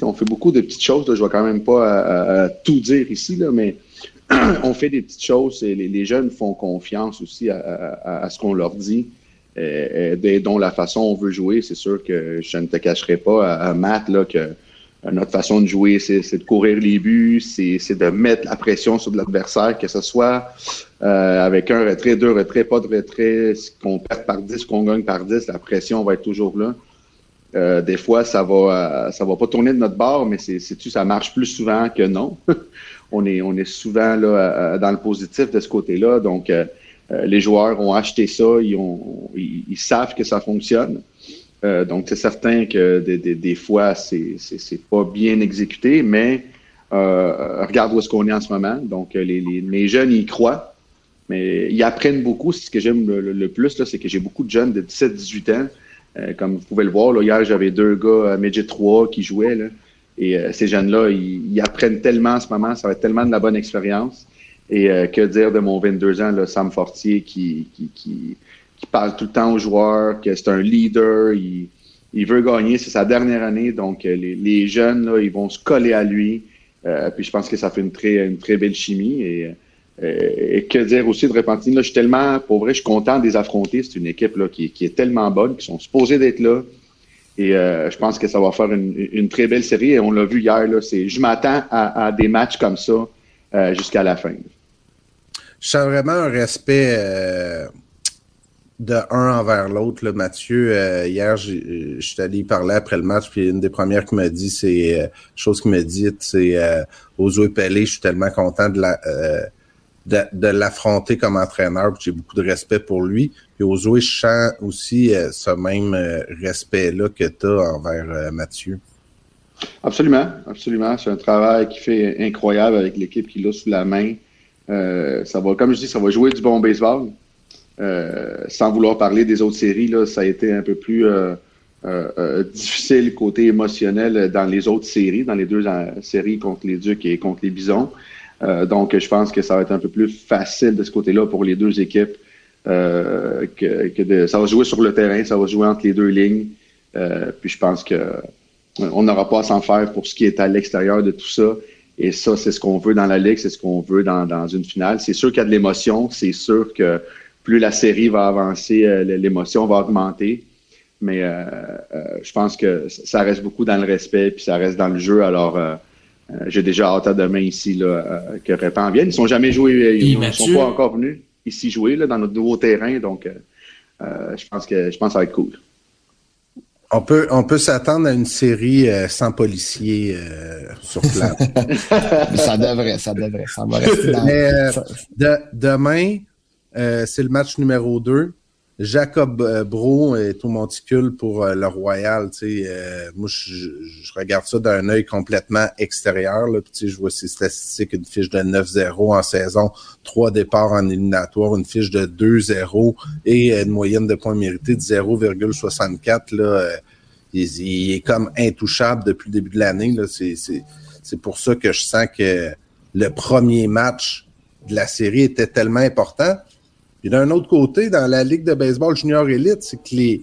on fait beaucoup de petites choses. Là, je vais quand même pas tout dire ici, là, mais [CLEARS THROAT] on fait des petites choses et les, jeunes font confiance aussi à, ce qu'on leur dit, et, dont la façon on veut jouer. C'est sûr que je ne te cacherai pas à, Matt là, que notre façon de jouer, c'est de courir les buts, c'est de mettre la pression sur l'adversaire, que ce soit euh, avec un retrait, deux retraits, pas de retrait, qu'on perd par 10, qu'on gagne par 10, la pression va être toujours là. Euh, des fois, ça va, euh, ça va pas tourner de notre bord, mais c'est, ça marche plus souvent que non? [LAUGHS] on est, on est souvent là euh, dans le positif de ce côté-là. Donc, les joueurs ont acheté ça, ils, ont, ils, savent que ça fonctionne. donc, c'est certain que des, des, des fois, c'est, pas bien exécuté, mais regarde où est-ce qu'on est en ce moment. Donc, les, jeunes, ils croient, mais ils apprennent beaucoup. Ce que j'aime le, plus, c'est que j'ai beaucoup de jeunes de 17-18 ans euh, comme vous pouvez le voir, là, hier, j'avais deux gars à Midget 3 qui jouaient. Et euh, ces jeunes-là, ils, apprennent tellement en ce moment, ça va être tellement de la bonne expérience. Et euh, que dire de mon 22 ans, là, Sam Fortier, qui, qui, qui, qui, parle tout le temps aux joueurs, que c'est un leader, il, il veut gagner, c'est sa dernière année, donc les, les, jeunes, là, ils vont se coller à lui. puis je pense que ça fait une très, une très belle chimie. Et euh, et que dire aussi de Repentigny? Là, je suis tellement, pour vrai, je suis content de les affronter. C'est une équipe là, qui, qui, est tellement bonne, qui sont supposés d'être là. Et euh, je pense que ça va faire une, une très belle série. Et on l'a vu hier, là, c'est, je m'attends à, à, des matchs comme ça euh, jusqu'à la fin. Je sens vraiment un respect euh, de un envers l'autre. Mathieu, euh, hier, je suis allé parler après le match, puis une des premières qui m'a dit, c'est chose qu'il m'a dit, c'est aux Pelé, je suis tellement content de la de, l'affronter comme entraîneur. J'ai beaucoup de respect pour lui. Puis aux je sens aussi euh, ce même euh, respect-là que tu as envers euh, Mathieu. Absolument, absolument. C'est un travail qui fait incroyable avec l'équipe qu'il a sous la main. Ça va, comme je dis, ça va jouer du bon baseball. sans vouloir parler des autres séries, là, ça a été un peu plus difficile côté émotionnel dans les autres séries, dans les deux séries contre les Ducs et contre les Bisons. donc, je pense que ça va être un peu plus facile de ce côté-là pour les deux équipes. que, que de, ça va jouer sur le terrain, ça va jouer entre les deux lignes. puis je pense que on n'aura pas à s'en faire pour ce qui est à l'extérieur de tout ça. Et ça, c'est ce qu'on veut dans la Ligue, c'est ce qu'on veut dans, dans, une finale. C'est sûr qu'il y a de l'émotion, c'est sûr que plus la série va avancer, euh, l'émotion va augmenter. Mais euh, euh, je pense que ça reste beaucoup dans le respect, puis ça reste dans le jeu. Alors, j'ai déjà hâte à demain ici là, que Répand vienne. Ils ne sont jamais joués, ils ne sont pas encore venus ici jouer là, dans notre nouveau terrain. Donc, je pense que je pense que ça va être cool. On peut, on peut s'attendre à une série euh, sans policiers euh, sur place. [LAUGHS] ça devrait, ça devrait. Ça va rester dans... Mais, euh, demain, c'est le match numéro 2. Jacob euh, Bro est au monticule pour euh, le Royal. Euh, moi, je, regarde ça d'un œil complètement extérieur. Là, puis, je vois ses statistiques, une fiche de 9-0 en saison, trois départs en éliminatoire, une fiche de 2-0 et une moyenne de points mérités de 0,64. Là, il, est comme intouchable depuis le début de l'année. C'est pour ça que je sens que le premier match de la série était tellement important. Puis d'un autre côté, dans la Ligue de baseball junior élite, c'est que les,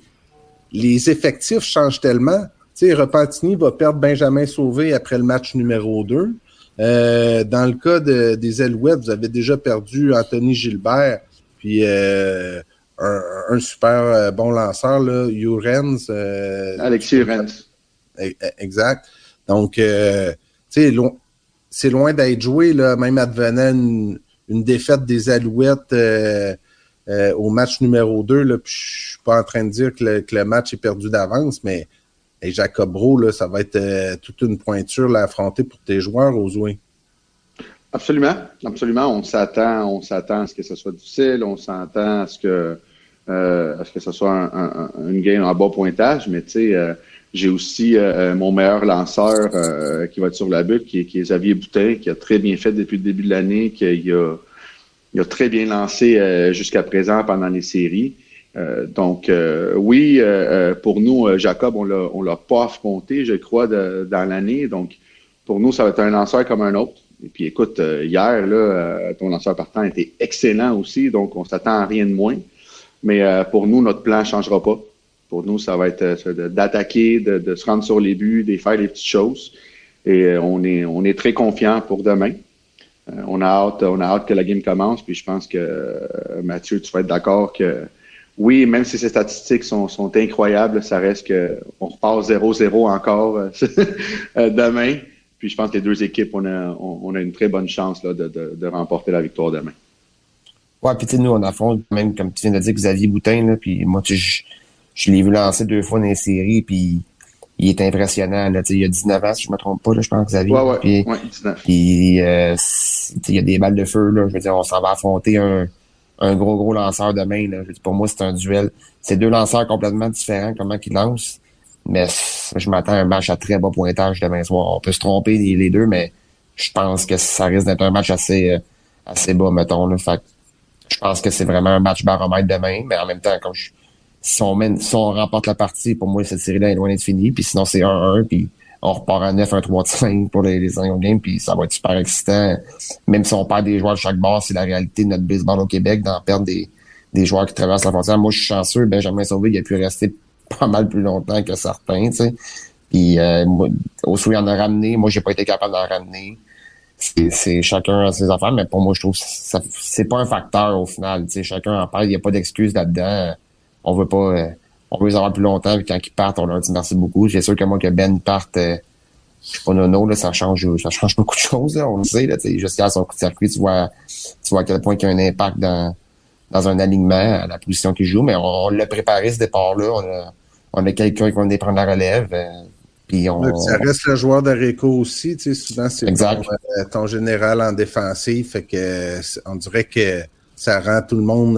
les effectifs changent tellement. Tu sais, Repentini va perdre Benjamin Sauvé après le match numéro 2. Euh, dans le cas des Alouettes, vous avez déjà perdu Anthony Gilbert, puis euh, un, super euh, bon lanceur, là, Urens. Alexis Urens. E, e, exact. Donc, tu sais, c'est loin d'être joué, là, même advenant une, une défaite des Alouettes euh, au match numéro 2. Là, je suis pas en train de dire que le, match est perdu d'avance, mais Jacob Bro, là, ça va être euh, toute une pointure à affronter pour tes joueurs, Ozoué. Absolument, absolument. On s'attend, on s'attend à ce que ce soit difficile, on s'attend à ce que euh, à ce soit un, une game en bas pointage, mais tu sais, j'ai aussi mon meilleur lanceur qui va être sur la butte, qui, qui, est Xavier Boutin, qui a très bien fait depuis le début de l'année, qui a il a très bien lancé euh, jusqu'à présent pendant les séries. Euh, donc, euh, oui, pour nous, Jacob, on l'a, l'a pas affronté, je crois, dans l'année. Donc, pour nous, ça va être un lanceur comme un autre. Et puis, écoute, hier, là, ton lanceur partant était excellent aussi, donc on s'attend à rien de moins. Mais pour nous, notre plan ne changera pas. Pour nous, ça va être d'attaquer, de, de, se rendre sur les buts, de faire les petites choses. Et on est, on est très confiant pour demain. Euh, on, a hâte, on a hâte que la game commence. Puis je pense que, euh, Mathieu, tu vas être d'accord que oui, même si ces statistiques sont, incroyables, ça reste qu'on repart 0-0 encore [LAUGHS] euh, demain. Puis je pense que les deux équipes, on a, une très bonne chance là, de, de, remporter la victoire demain. Ouais, puis nous, on affronte, même comme tu viens de dire, Xavier Boutin, là, puis moi, je, je l'ai vu lancer deux fois dans les séries, puis il est impressionnant. Là, il a 19 ans, si je me trompe pas, là, je pense, Xavier. Ouais, ouais, puis, ouais 19. Puis, euh, il y a des balles de feu. Là, je veux dire, on s'en va affronter un, un gros, gros lanceur demain. Là. pour moi, c'est un duel. C'est deux lanceurs complètement différents, comment ils lancent. Mais je m'attends à un match à très bas pointage demain soir. On peut se tromper les, deux, mais je pense que ça risque d'être un match assez, euh, assez bas, mettons. Là. Fait je pense que c'est vraiment un match baromètre demain, mais en même temps, comme je, si on, remporte la partie, pour moi, cette série-là est loin d'être finie. Puis sinon, c'est 1-1, puis on repart à 9, 1, 3, 5 pour les, les games, puis ça va être super excitant. Même si on perd des joueurs de chaque bord, c'est la réalité de notre baseball au Québec, d'en perdre des, des joueurs qui traversent la frontière. Moi, je suis chanceux, Benjamin Sauvé, il a pu rester [LAUGHS] pas mal plus longtemps que certains, tu sais. Puis euh, au il en a ramené. Moi, j'ai pas été capable d'en ramener. C'est chacun a ses affaires, mais pour moi, je trouve que c'est pas un facteur au final. Tu sais, chacun en parle, il n'y a pas d'excuse là-dedans on veut pas euh, on veut les avoir plus longtemps, puis quand ils partent, on leur dit merci beaucoup. J'ai sûr que moi que Ben parte euh, je sais pas nono, là, ça change ça change [LAUGHS] beaucoup de choses, là, on le sait, là, jusqu'à son coup de circuit, tu vois, tu vois à quel point il y a un impact dans, dans un alignement à la position qu'il joue, mais on, l'a préparé ce départ-là. On a, on a quelqu'un qui va venir prendre la relève. Euh, puis on, ça reste le joueur de Réco aussi, tu sais, souvent c'est ton, ton, général en défensif, fait que on dirait que ça rend tout le monde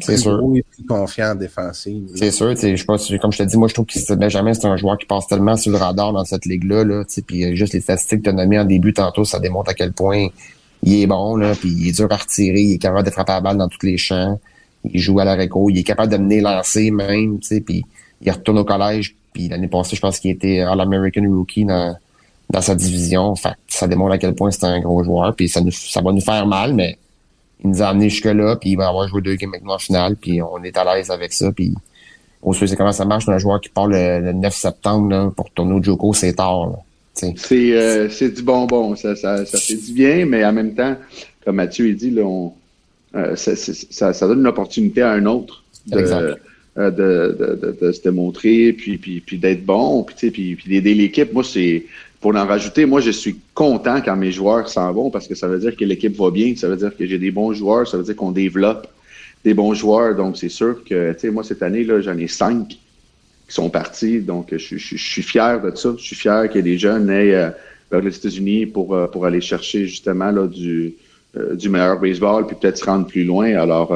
c'est sûr. confiant en défensive. C'est sûr, je sais pas, comme je te dis, moi je trouve que Benjamin, c'est un joueur qui passe tellement sur le radar dans cette ligue-là, là, puis euh, juste les statistiques que tu as nommées en début tantôt, ça démontre à quel point il est bon, là, puis il est dur à retirer, il est capable de frapper la balle dans tous les champs, il joue à la réco, il est capable de mener lancer même, puis il retourne au collège, puis l'année passée, je pense qu'il était All-American Rookie dans, dans sa division. Fait ça démontre à quel point c'est un gros joueur, puis ça, nous, ça va nous faire mal, mais il nous a amené jusque-là, puis il va avoir joué deux games maintenant en finale, puis on est à l'aise avec ça, puis on sait comment ça marche. Un joueur qui part le, 9 septembre là, pour tourner au Joko, c'est tard. C'est euh, du bonbon, ça, ça, ça fait du bien, mais en même temps, comme Mathieu a dit, là, on, euh, ça, ça, donne une opportunité à un autre de, euh, de, de, de, se démontrer, puis, puis, puis d'être bon, puis, puis, puis d'aider l'équipe. Moi, c'est pour en rajouter, moi, je suis content quand mes joueurs s'en vont parce que ça veut dire que l'équipe va bien, ça veut dire que j'ai des bons joueurs, ça veut dire qu'on développe des bons joueurs. Donc, c'est sûr que, tu sais, moi, cette année, là, j'en ai cinq qui sont partis. Donc, je, suis fier de ça. Je suis fier que des jeunes aient euh, vers les États-Unis pour, pour aller chercher justement du, du meilleur baseball, puis peut-être se rendre plus loin. Alors,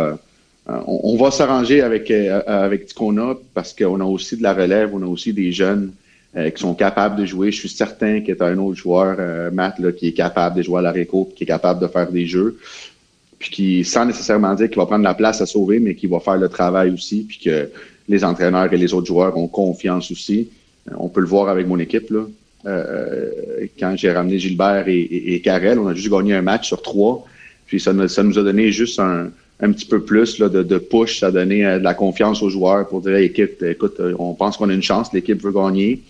euh, on, va s'arranger avec, euh, avec ce qu'on a parce qu'on a aussi de la relève, on a aussi des jeunes euh, qui sont capables de jouer. Je suis certain qu'il y a un autre joueur, Matt, là, qui est capable de jouer à la réco, qui est capable de faire des jeux, puis qui, sans nécessairement dire qu'il va prendre la place à sauver, mais qui va faire le travail aussi, puis que les entraîneurs et les autres joueurs ont confiance aussi. On peut le voir avec mon équipe. Là. quand j'ai ramené Gilbert et, et, Karel, on a juste gagné un match sur trois. Puis ça, ça nous a donné juste un, un petit peu plus là, de, de, push, ça donner euh, de la confiance aux joueurs pour dire équipe, écoute, euh, on pense qu'on a une chance, l'équipe veut gagner.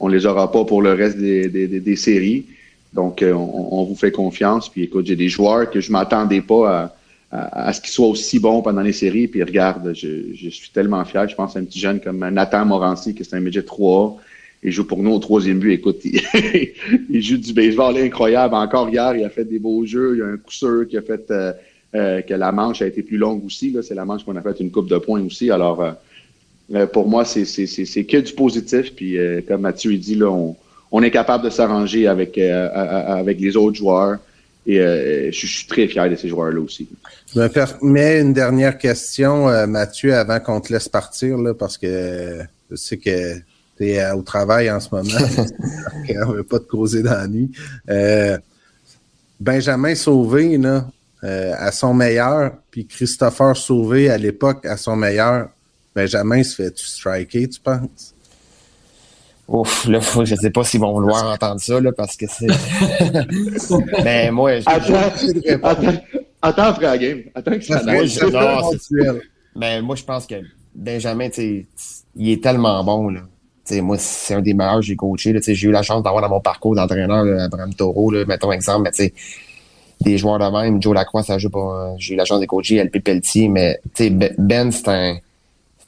On les aura pas pour le reste des, des, des, séries. Donc, euh, on, on, vous fait confiance. Puis écoute, j'ai des joueurs que je m'attendais pas à, à, ce qu'ils soient aussi bons pendant les séries. Puis regarde, je, je, suis tellement fier. Je pense à un petit jeune comme Nathan Morancy, qui est un midget 3A. Il joue pour nous au troisième but. Écoute, [LAUGHS] il, joue du baseball incroyable. Encore hier, il a fait des beaux jeux. Il y a un coup qui a fait euh, que la manche a été plus longue aussi. C'est la manche qu'on a fait une coupe de points aussi. Alors, euh, euh, pour moi, c'est que du positif. Puis, comme Mathieu dit, là, on, on est capable de s'arranger avec, avec les autres joueurs. Et je, suis très fier de ces joueurs-là aussi. Je me permets une dernière question, Mathieu, avant qu'on te laisse partir, là, parce que je sais que tu es au travail en ce moment. [LAUGHS] on ne veut pas te causer d'ennui. Benjamin Sauvé, là, euh, à son meilleur, puis Christopher Sauvé à l'époque à son meilleur, Benjamin se fait-tu striker, tu penses? Ouf, là, je sais pas s'ils vont vouloir entendre ça, là, parce que c'est. Mais [LAUGHS] ben, moi, je... attends, attends, attends après la game. Attends que ça Mais ben, moi, je pense que Benjamin, tu il est tellement bon, là. sais moi, c'est un des meilleurs que j'ai coaché. J'ai eu la chance d'avoir dans mon parcours d'entraîneur Abraham Taureau, là, mettons exemple, mais tu sais, des joueurs de même. Joe Lacroix, ça joue pas. J'ai eu la chance de coacher LP Pelletier, mais tu sais, Ben, c'est un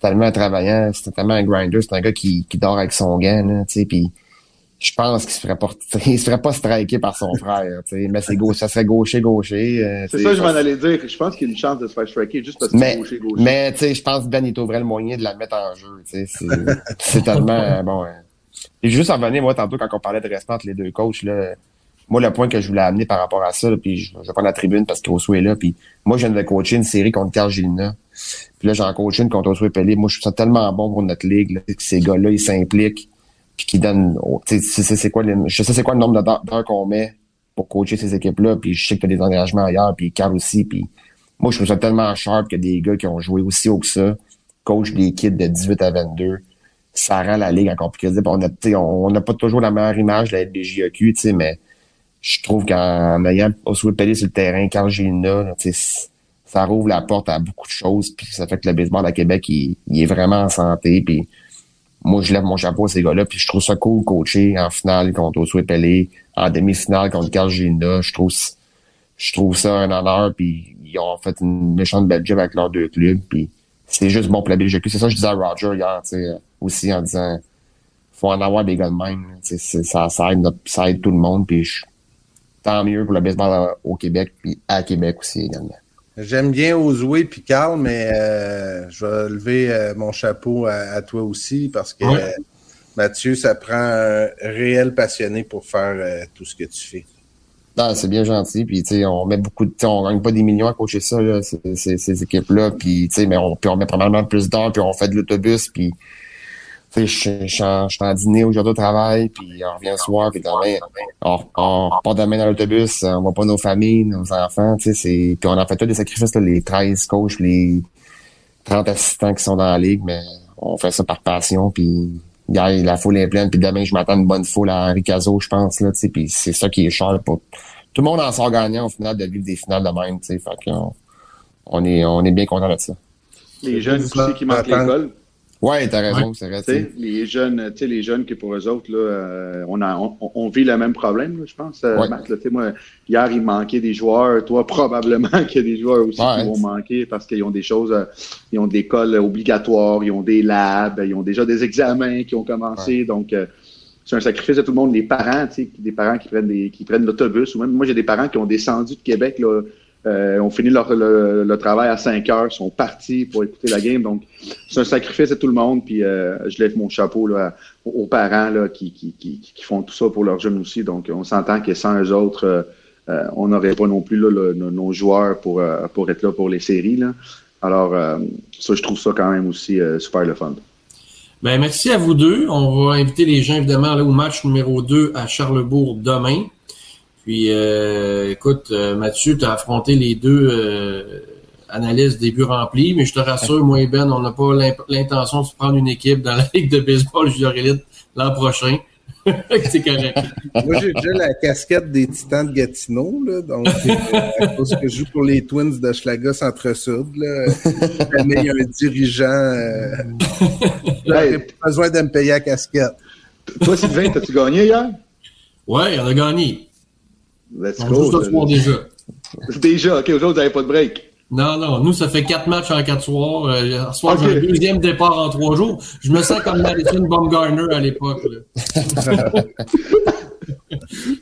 tellement un travaillant, c'est tellement un grinder, c'est un gars qui, qui dort avec son gant, tu sais, puis je pense qu'il se ferait pas [LAUGHS] il se ferait pas striker par son frère, tu sais, mais c'est gauche, ça serait gaucher gaucher. Euh, c'est ça, je m'en allais dire. Je pense qu'il y a une chance de se faire striker juste parce que c'est gaucher gaucher. Mais tu sais, je pense que Ben il trouverait le moyen de la mettre en jeu, tu sais, c'est tellement [LAUGHS] bon. Hein. Et juste en venir, moi tantôt quand on parlait de respect entre les deux coachs là moi, le point que je voulais amener par rapport à ça, puis je, vais prendre la tribune parce qu'Osso est là, puis moi, je viens de coacher une série contre Carl Gilna. Puis là, j'en coach une contre Osso Pelé. Moi, je trouve ça tellement bon pour notre ligue, que ces gars-là, ils s'impliquent, puis qu'ils donnent... Oh, c'est quoi, je sais c'est quoi le nombre d'heures qu'on met pour coacher ces équipes-là, puis je sais que tu as des engagements ailleurs, puis Carl aussi, puis moi, je trouve ça tellement sharp que des gars qui ont joué aussi haut que ça, coach des kids de 18 à 22, ça rend la ligue encore plus crédible. On n'a on, pas toujours la meilleure image de la sais, mais je trouve qu'en ayant Oswald Pelé sur le terrain, Carl ça rouvre la porte à beaucoup de choses, puis ça fait que le baseball à Québec, il, est vraiment en santé, puis moi, je lève mon chapeau à ces gars-là, puis je trouve ça cool coacher en finale contre Oswald Pelé, en demi-finale contre Carl je trouve je trouve ça un honneur, puis ils ont fait une méchante belle job avec leurs deux clubs, puis c'est juste bon pour la BGQ. C'est ça que je disais à Roger hier, aussi en disant faut en avoir des gars de même. Ça, ça, aide ça aide tout le monde, puis je, tant mieux pour le baseball au Québec, puis à Québec aussi également. J'aime bien Ozoué puis Carl, mais euh, je vais lever euh, mon chapeau à, toi aussi parce que Mathieu, ça prend un réel passionné pour faire euh, tout ce que tu fais. Ah, c'est bien gentil, puis on met beaucoup de temps, on gagne pas des millions à coacher ça, là, ces, ces, équipes-là, puis mais on, puis on met probablement plus d'heures, puis on fait de l'autobus, puis je, je, suis en dîner aujourd'hui au travail, puis on revient le soir, puis demain, on, on part demain dans l'autobus, on voit pas nos familles, nos enfants, tu sais, puis on a fait tous des sacrifices, là, les 13 coachs, les 30 assistants qui sont dans la ligue, mais on fait ça par passion, puis gars, la foule est pleine, puis demain, je m'attends une bonne foule à Henri Cazot, je pense, là, tu sais, puis c'est ça qui est cher pour... Tout le monde en sort gagnant, au final, de vivre des finales de même, tu sais, fait qu'on on est, on est bien content de ça. Les jeunes aussi qui manquent l'école. Ouais, t'as raison, c'est vrai. Les jeunes, tu sais, les jeunes qui pour eux autres, là, euh, on, a, on, on, vit le même problème, là, je pense, euh, Ouais. Matt. Là, Tu sais, moi, hier, il manquait des joueurs. Toi, [LAUGHS] probablement qu'il y a des joueurs aussi Ouais. qui vont manquer parce qu'ils ont des choses, euh, ils ont des écoles obligatoires, ils ont des labs, ils ont déjà des examens qui ont commencé. Donc, euh, c'est un sacrifice de tout le monde. Les parents, tu sais, des parents qui prennent des, qui prennent l'autobus, ou même moi, j'ai des parents qui ont descendu de Québec, là, euh, ont fini leur, le, le travail à 5 heures, sont partis pour écouter la game. Donc, c'est un sacrifice de tout le monde. Puis, euh, je lève mon chapeau là, aux, parents là, qui, qui, qui, qui font tout ça pour leurs jeunes aussi. Donc, on s'entend que sans eux autres, euh, euh, on n'aurait pas non plus là, nos, joueurs pour, euh, pour être là pour les séries. Là. Alors, euh, ça, je trouve ça quand même aussi super le fun. Ben, merci à vous deux. On va inviter les gens, évidemment, là, au match numéro 2 à Charlebourg demain. Puis, euh, écoute, euh, Mathieu, tu as affronté les deux euh, analystes début remplis, mais je te rassure, moi et Ben, on n'a pas l'intention de se prendre une équipe dans la [LAUGHS] Ligue de baseball junior élite l'an prochain. [LAUGHS] C'est correct. Moi, j'ai déjà la casquette des Titans de Gatineau, là, donc euh, à cause que je joue pour les Twins de Schlaga Centre-Sud, jamais il y a un dirigeant, euh, j'aurais pas besoin de me payer la casquette. Toi, Sylvain, t'as-tu gagné hier? Ouais, on a gagné. Let's On go. joue ce soir déjà. Déjà, OK, aujourd'hui, vous n'avez pas de break. Non, non, nous, ça fait quatre matchs en quatre soirs. Euh, soir, j'ai un deuxième départ en trois jours. Je me sens comme Madison Baumgartner à l'époque. [LAUGHS]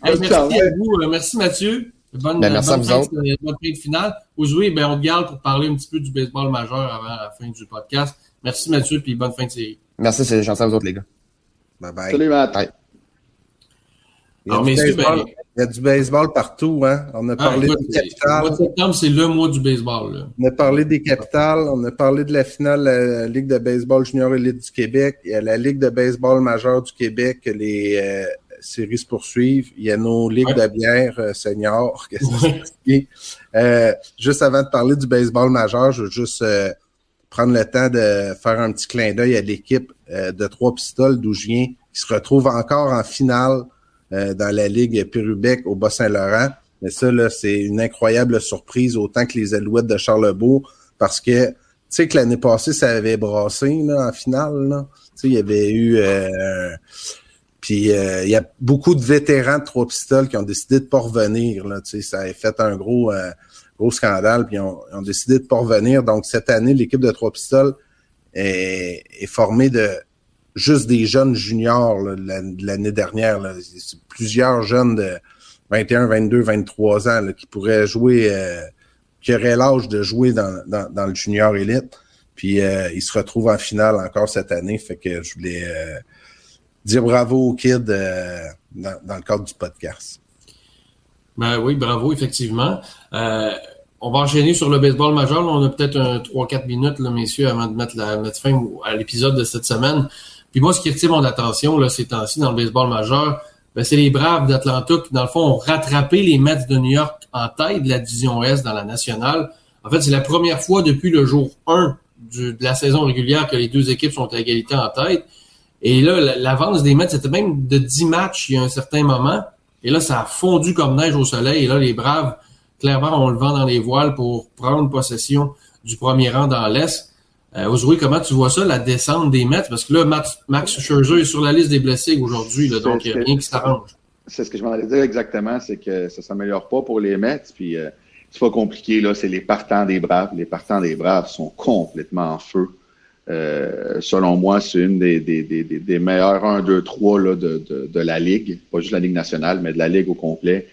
Hey, merci à vous. Euh, merci Mathieu. Bonne, Ben, merci bonne à vous de- bonne fin de finale. Aujourd'hui, ben, on te garde pour parler un petit peu du baseball majeur avant la fin du podcast. Merci Mathieu, puis bonne fin de série. Merci, c'est gentil à vous autres, les gars. Bye bye. Salut, Matt. Bye. Alors, messieurs, ben- il y a du baseball partout, hein. On a Ah, parlé écoute, des le mois capitales, de septembre, c'est le mois du baseball. Là. on a parlé des capitales, on a parlé de la finale de la Ligue de baseball junior élite du Québec. Il y a la Ligue de baseball majeure du Québec, les euh, séries se poursuivent. Il y a nos ligues Ouais. de bière euh, seniors. [LAUGHS] poursuit. Euh, juste avant de parler du baseball majeur, je veux juste euh, prendre le temps de faire un petit clin d'œil à l'équipe euh, de Trois Pistoles d'où je viens, qui se retrouve encore en finale euh, dans la Ligue Pérubec au Bas-Saint-Laurent. Mais ça, là, c'est une incroyable surprise, autant que les Alouettes de Charlebourg, parce que tu sais que l'année passée, ça avait brassé là, en finale. Là. Il y avait eu... euh, puis euh, il y a beaucoup de vétérans de Trois Pistoles qui ont décidé de pas revenir. Là, ça a fait un gros, euh, gros scandale, puis ils ont, ont décidé de pas revenir. Donc, cette année, l'équipe de Trois Pistoles est, est formée de juste des jeunes juniors l'année dernière. Plusieurs jeunes de 21, 22, 23 ans qui pourraient jouer, euh, qui auraient l'âge de jouer dans, le junior élite. Puis euh, ils se retrouvent en finale encore cette année. Fait que je voulais euh, dire bravo aux kids dans, le cadre du podcast. Ben oui, bravo, effectivement. On va enchaîner sur le baseball majeur. On a peut-être un 3-4 minutes, messieurs, avant de mettre, la, mettre fin à l'épisode de cette semaine. Puis moi, ce qui retient mon attention là, ces temps-ci dans le baseball majeur, ben, c'est les Braves d'Atlanta qui, dans le fond, ont rattrapé les Mets de New York en tête de la division Est dans la nationale. En fait, c'est la première fois depuis le jour 1 du- de la saison régulière que les deux équipes sont à égalité en tête. Et là, la- l'avance des Mets, c'était même de 10 matchs il y a un certain moment. Et là, ça a fondu comme neige au soleil. Et là, les Braves, clairement, ont le vent dans les voiles pour prendre possession du premier rang dans l'Est. Euh, Ozoué, comment tu vois ça, la descente des Mets? Parce que là, Max, Max Scherzer est sur la liste des blessés aujourd'hui, donc il n'y a rien qui s'arrange. C'est ce que je m'en allais dire exactement, c'est que ça s'améliore pas pour les Mets. Puis euh, c'est pas compliqué, là, c'est les partants des Braves. Les partants des Braves sont complètement en feu. Euh, selon moi, c'est une des, des, des, des- des meilleures 1, 2, 3 là, de, de, de la Ligue. Pas juste la Ligue nationale, mais de la Ligue au complet.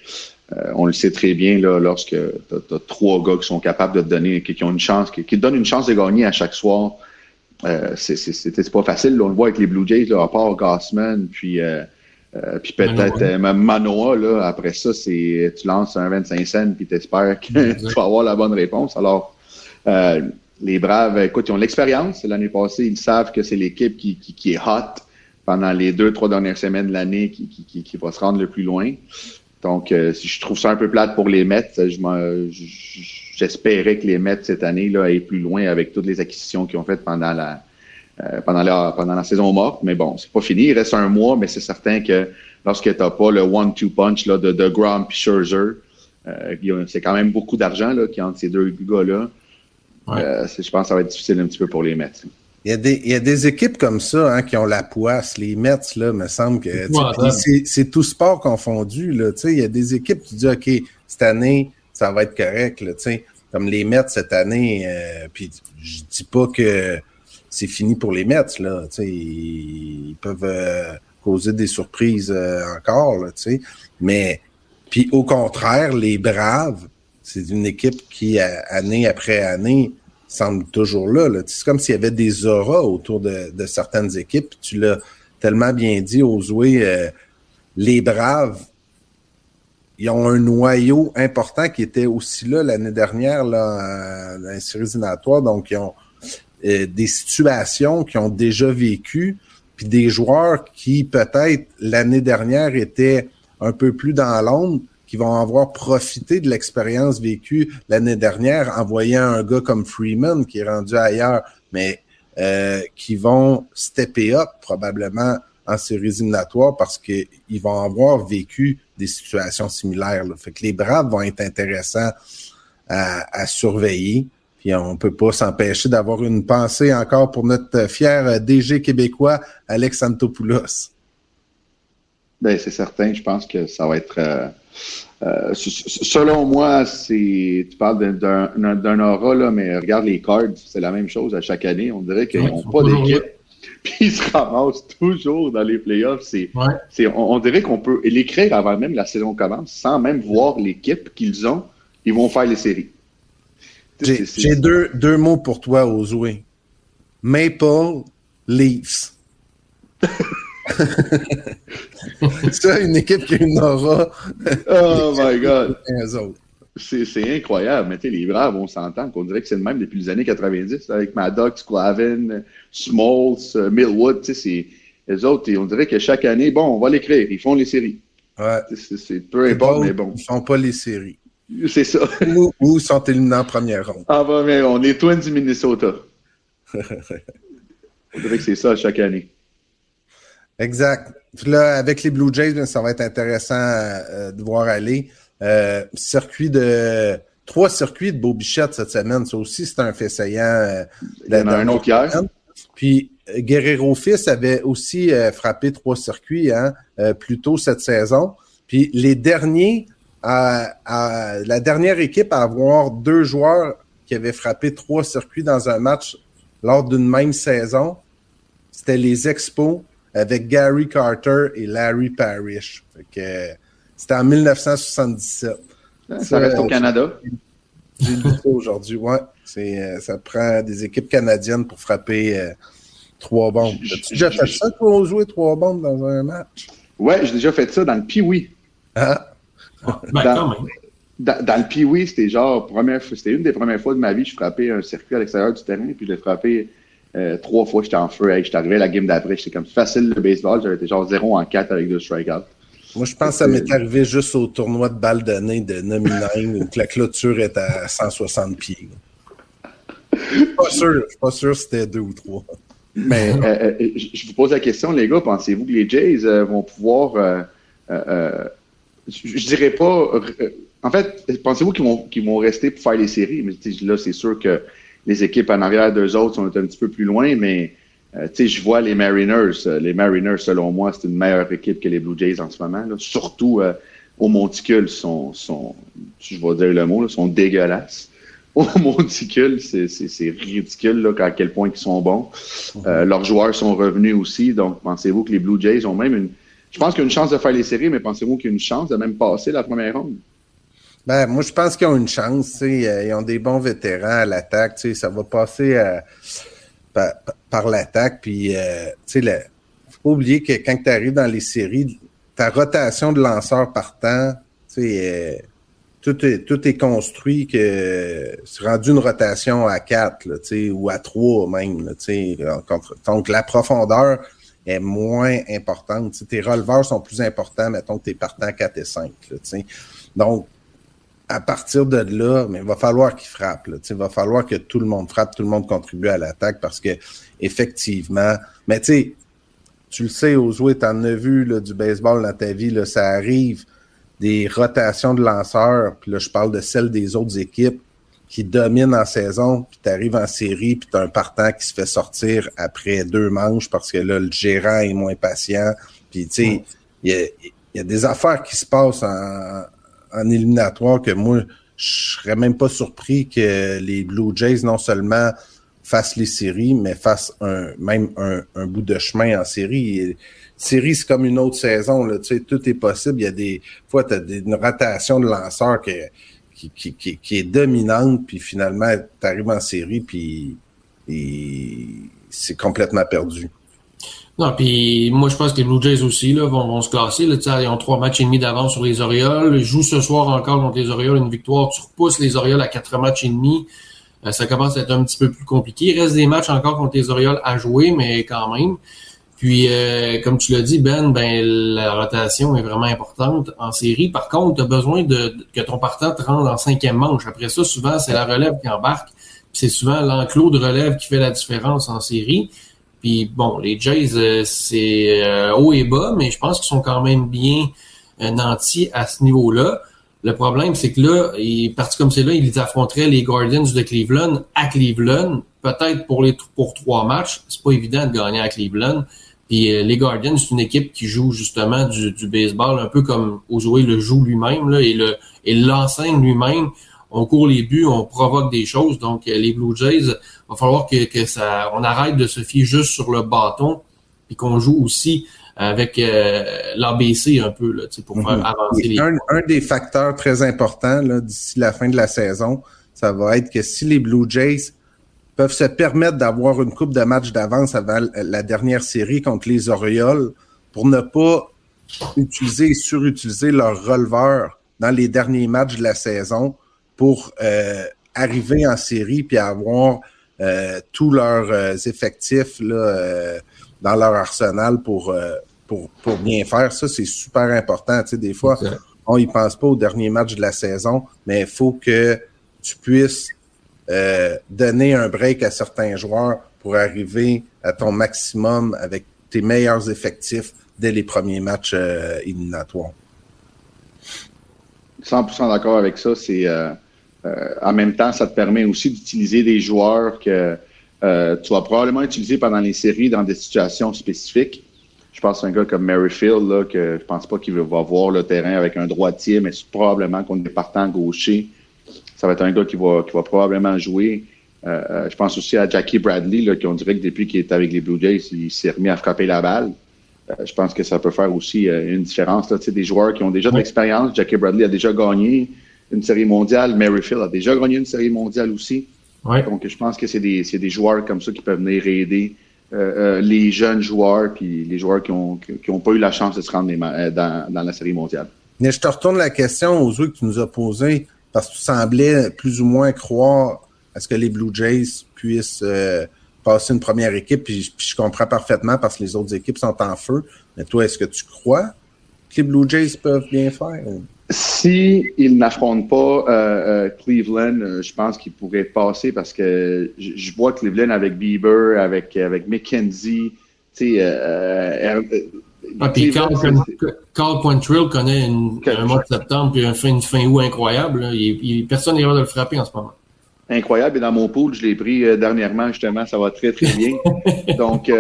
Euh, on le sait très bien là, lorsque tu as, trois gars qui sont capables de te donner, qui, qui ont une chance, qui, qui te donnent une chance de gagner à chaque soir. Euh, c'est pas facile. là. on le voit avec les Blue Jays, là, à part Gossman, puis, euh, euh, puis peut-être euh, même Manoa. Là, après ça, c'est tu lances un 25 cents puis t'espères que [LAUGHS] tu vas avoir la bonne réponse. Alors, euh, les Braves, écoute, ils ont l'expérience. L'année passée, ils savent que c'est l'équipe qui, qui, qui est hot pendant les deux, trois dernières semaines de l'année qui, qui, qui, qui va se rendre le plus loin. Donc, euh, si je trouve ça un peu plate pour les Mets, j- j'espérais que les Mets cette année là aient plus loin avec toutes les acquisitions qu'ils ont faites pendant la, pendant, la, pendant la saison morte. Mais bon, c'est pas fini. Il reste un mois, mais c'est certain que lorsque tu n'as pas le one-two punch là, de, de Grom Scherzer, c'est quand même beaucoup d'argent qui entre ces deux gars-là. je pense que ça va être difficile un petit peu pour les Mets. Il y, a des, il y a des équipes comme ça hein, qui ont la poisse. Les Mets, là, me semble que c'est tout sport confondu. Là, il y a des équipes qui disent OK, cette année, ça va être correct. Là, comme les Mets cette année, euh, puis je dis pas que c'est fini pour les Mets. Là, ils, ils peuvent euh, causer des surprises euh, encore. Là, mais puis au contraire, les Braves, c'est une équipe qui, année après année, semble toujours là. C'est comme s'il y avait des auras autour de, certaines équipes. Tu l'as tellement bien dit, Ozoué, euh, les Braves, ils ont un noyau important qui était aussi là l'année dernière là, dans les séries. Donc, ils ont euh, des situations qui ont déjà vécu, puis des joueurs qui, peut-être, l'année dernière étaient un peu plus dans l'ombre, vont avoir profité de l'expérience vécue l'année dernière en voyant un gars comme Freeman qui est rendu ailleurs, mais euh, qui vont stepper up probablement en séries éliminatoires parce qu'ils vont avoir vécu des situations similaires. Fait que les Braves vont être intéressants à, surveiller. Puis on peut pas s'empêcher d'avoir une pensée encore pour notre fier DG québécois, Alex Santopoulos. Ben, c'est certain. Je pense que ça va être... Euh, euh, selon moi, c'est tu parles d'un aura, là, mais regarde les cards, c'est la même chose à chaque année. On dirait qu'ils n'ont pas d'équipe. [LAUGHS] Puis ils se ramassent toujours dans les playoffs. C'est, on, dirait qu'on peut l'écrire avant même la saison commence, sans même voir l'équipe qu'ils ont. Ils vont faire les séries. J'ai deux, deux mots pour toi, Ozoué. Maple Leafs. [LAUGHS] [LAUGHS] ça, une équipe qui a une aura. oh my God. C'est incroyable. Mais les Braves, on s'entend qu'on dirait que c'est le même depuis les années 90, avec Maddox, Clavin, Smalls, euh, Millwood. Les autres, on dirait que chaque année, bon, on va l'écrire. Ils font les séries. Ouais. C'est peu importe, mais bon. Ils font pas les séries. C'est ça. [LAUGHS] Ou, ou, sont éliminés en première ronde. Ah, bah, mais on est Twins du Minnesota. [LAUGHS] on dirait que c'est ça chaque année. Exact. là, avec les Blue Jays, ça va être intéressant euh, de voir aller. Euh, circuit de trois circuits de Beau Bichette cette semaine. Ça aussi, c'est un fait saillant. Euh, Il y en a un autre hier. Puis Guerrero Fils avait aussi frappé trois circuits hein, plus tôt cette saison. Puis les derniers, la dernière équipe à avoir deux joueurs qui avaient frappé trois circuits dans un match lors d'une même saison, c'était les Expos avec Gary Carter et Larry Parrish. c'était en 1977. Ça, reste au Canada. J'ai lu ça aujourd'hui, ouais. Euh, ça prend des équipes canadiennes pour frapper euh, trois bombes. As-tu déjà fait ça pour jouer trois bombes dans un match? Ouais, j'ai déjà fait ça dans le Pee-Wee. Ah. Ben, dans, dans, le Pee-Wee, c'était genre, c'était une des premières fois de ma vie que je frappais un circuit à l'extérieur du terrain, puis je l'ai frappé euh, trois fois, j'étais en feu. Hey, j'étais arrivé à la game d'après, j'étais comme facile le baseball. J'avais été genre 0 en 4 avec deux strikeouts. Moi, je pense que ça m'est arrivé juste au tournoi de balle de nez de Nominine où la clôture est à 160 pieds. Je suis pas sûr, je suis pas sûr si c'était deux ou trois. Mais euh, euh, je vous pose la question, les gars, pensez-vous que les Jays vont pouvoir je, dirais pas. en fait, pensez-vous qu'ils vont, qu'ils vont rester pour faire les séries? Mais là, c'est sûr que les équipes en arrière d'eux autres sont un petit peu plus loin, mais euh, tu sais, je vois les Mariners. Euh, les Mariners, selon moi, c'est une meilleure équipe que les Blue Jays en ce moment. Surtout euh, au monticule, sont, sont, je vais dire le mot, sont dégueulasses. [LAUGHS] Au monticule, c'est ridicule là, à quel point ils sont bons. Leurs joueurs sont revenus aussi. Donc, pensez-vous que les Blue Jays ont même une. Je pense qu'il y a une chance de faire les séries, mais pensez-vous qu'il y a une chance de même passer la première ronde? Ben, moi, je pense qu'ils ont une chance. Euh, ils ont des bons vétérans à l'attaque. Ça va passer euh, par, l'attaque. Puis, euh, tu sais, faut pas oublier que quand tu arrives dans les séries, ta rotation de lanceurs partant, euh, tout, est, tout est construit que c'est rendu une rotation à 4 là, ou à 3 même. Là, donc, la profondeur est moins importante. tes releveurs sont plus importants, mettons que tes partants 4 et 5. Là, donc, à partir de là, mais il va falloir qu'il frappe. Là. Il va falloir que tout le monde frappe, tout le monde contribue à l'attaque parce que effectivement, mais tu sais, tu le sais, Ozoué, tu en as vu là, du baseball dans ta vie, là, ça arrive des rotations de lanceurs, puis là, je parle de celles des autres équipes qui dominent en saison, puis tu arrives en série, puis tu as un partant qui se fait sortir après deux manches parce que là, le gérant est moins patient. Puis, tu sais, il y a, des affaires qui se passent en, en éliminatoire que moi, je serais même pas surpris que les Blue Jays, non seulement fassent les séries, mais fassent un, même un, un bout de chemin en série. série, c'est comme une autre saison. Là, tu sais, tout est possible. Il y a des fois, tu as une rotation de lanceurs qui, qui, qui, qui, est dominante, puis finalement, tu arrives en série, puis c'est complètement perdu. Non, puis moi je pense que les Blue Jays aussi là, vont, vont se classer. Là, ils ont trois matchs et demi d'avance sur les Orioles. Ils jouent ce soir encore contre les Orioles une victoire. Tu repousses les Orioles à quatre matchs et demi. Euh, ça commence à être un petit peu plus compliqué. Il reste des matchs encore contre les Orioles à jouer, mais quand même. Puis, euh, comme tu l'as dit, Ben, ben la rotation est vraiment importante en série. Par contre, tu as besoin de, que ton partant te rende en cinquième manche. Après ça, souvent, c'est la relève qui embarque. C'est souvent l'enclos de relève qui fait la différence en série. Puis bon, les Jays, euh, c'est haut et bas, mais je pense qu'ils sont quand même bien nantis à ce niveau-là. Le problème, c'est que là, il, parti comme c'est là, ils affronteraient les Guardians de Cleveland à Cleveland. Peut-être pour les pour trois matchs, c'est pas évident de gagner à Cleveland. Puis euh, les Guardians, c'est une équipe qui joue justement du, du baseball, un peu comme Ozoué le joue lui-même là, et le et l'enseigne lui-même. On court les buts, on provoque des choses. Donc euh, les Blue Jays, va falloir que, que ça, on arrête de se fier juste sur le bâton, puis qu'on joue aussi avec euh, l'ABC un peu là, pour faire mhm. avancer les. Un, un, des facteurs très importants d'ici la fin de la saison, ça va être que si les Blue Jays peuvent se permettre d'avoir une coupe de matchs d'avance avant la dernière série contre les Orioles pour ne pas utiliser et surutiliser leur releveur dans les derniers matchs de la saison pour euh, arriver en série puis avoir euh, tous leurs euh, effectifs là, euh, dans leur arsenal pour, euh, pour, pour bien faire. Ça, c'est super important. Tu sais, des fois, on y pense pas au dernier match de la saison, mais il faut que tu puisses euh, donner un break à certains joueurs pour arriver à ton maximum avec tes meilleurs effectifs dès les premiers matchs euh, éliminatoires. 100% d'accord avec ça. C'est en même temps, ça te permet aussi d'utiliser des joueurs que euh, tu vas probablement utiliser pendant les séries dans des situations spécifiques. Je pense à un gars comme Merrifield, là, que je pense pas qu'il va voir le terrain avec un droitier, mais probablement qu'on est partant gaucher. Ça va être un gars qui va, qui va probablement jouer. Euh, euh, je pense aussi à Jackie Bradley, là, qui on dirait que depuis qu'il est avec les Blue Jays, il s'est remis à frapper la balle. je pense que ça peut faire aussi une différence. Là, des joueurs qui ont déjà de l'expérience. Jackie Bradley a déjà gagné une série mondiale. Merrifield a déjà gagné une série mondiale aussi. Donc, je pense que c'est des, des, joueurs comme ça qui peuvent venir aider euh, euh, les jeunes joueurs puis les joueurs qui n'ont qui ont pas eu la chance de se rendre euh, dans, dans, la série mondiale. Mais je te retourne la question aux autres que tu nous as posée parce que tu semblais plus ou moins croire à ce que les Blue Jays puissent passer une première équipe. Puis, puis, je comprends parfaitement parce que les autres équipes sont en feu. Mais toi, est-ce que tu crois que les Blue Jays peuvent bien faire? Si ils n'affrontent pas euh, euh, Cleveland, euh, je pense qu'ils pourraient passer parce que je, vois Cleveland avec Bieber, avec avec McKenzie, tu sais. Euh, ah, puis Carl, Carl Quantrill connaît une, un mois de septembre puis un fin, une fin août incroyable. Il, personne n'est de le frapper en ce moment. Incroyable. Et dans mon pool, je l'ai pris dernièrement, justement. Ça va très, très bien. [LAUGHS] Donc,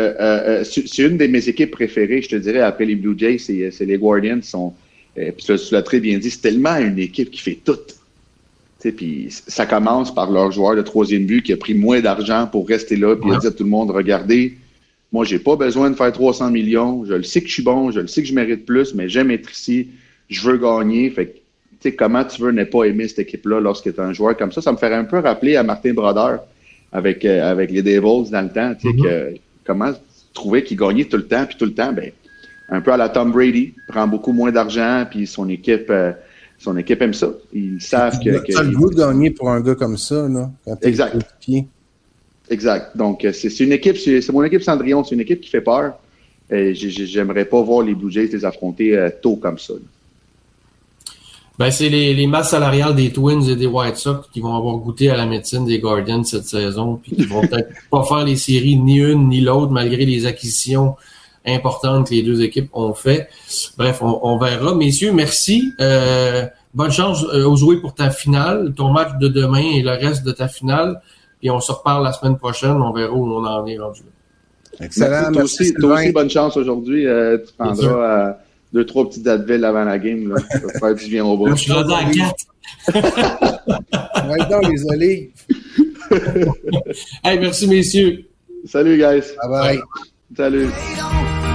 c'est une de mes équipes préférées, je te dirais, après les Blue Jays, c'est les Guardians. sont et puis tu l'as très bien dit, c'est tellement une équipe qui fait tout. Puis ça commence par leur joueur de troisième but qui a pris moins d'argent pour rester là, puis il a dit à tout le monde, regardez, moi, j'ai pas besoin de faire 300 millions, je le sais que je suis bon, je le sais que je mérite plus, mais j'aime être ici, je veux gagner. Fait tu sais, comment tu veux ne pas aimer cette équipe-là lorsque tu es un joueur comme ça? Ça me fait un peu rappeler à Martin Brodeur avec, euh, avec les Devils dans le temps, tu sais, mm-hmm. que comment trouver qu'il gagnait tout le temps, puis tout le temps, ben un peu à la Tom Brady, prend beaucoup moins d'argent, puis son équipe, euh, son équipe aime ça. Ils savent que. As le goût de gagner pour un gars comme ça, là. exact. Exact. Donc, euh, c'est une équipe, c'est mon équipe Cendrillon, c'est une équipe qui fait peur. Et j'aimerais pas voir les Blue Jays les affronter euh, tôt comme ça. Ben, c'est les, les masses salariales des Twins et des White Sox qui vont avoir goûté à la médecine des Guardians cette saison, puis qui vont peut-être [LAUGHS] pas faire les séries ni une ni l'autre, malgré les acquisitions importantes que les deux équipes ont fait. Bref, on, on verra. Messieurs, merci. Euh, bonne chance euh, aux jouer pour ta finale, ton match de demain et le reste de ta finale. Puis on se reparle la semaine prochaine. On verra où on en est rendu. Excellent. Merci, toi, aussi, bonne chance aujourd'hui. Euh, tu prendras deux, trois petites Advil avant la game. Là. Ça du bien au bras. Je suis rendu à quatre. ouais, donc, les olives. [LAUGHS] hey, merci, messieurs. Salut, guys. Bye bye. Salut.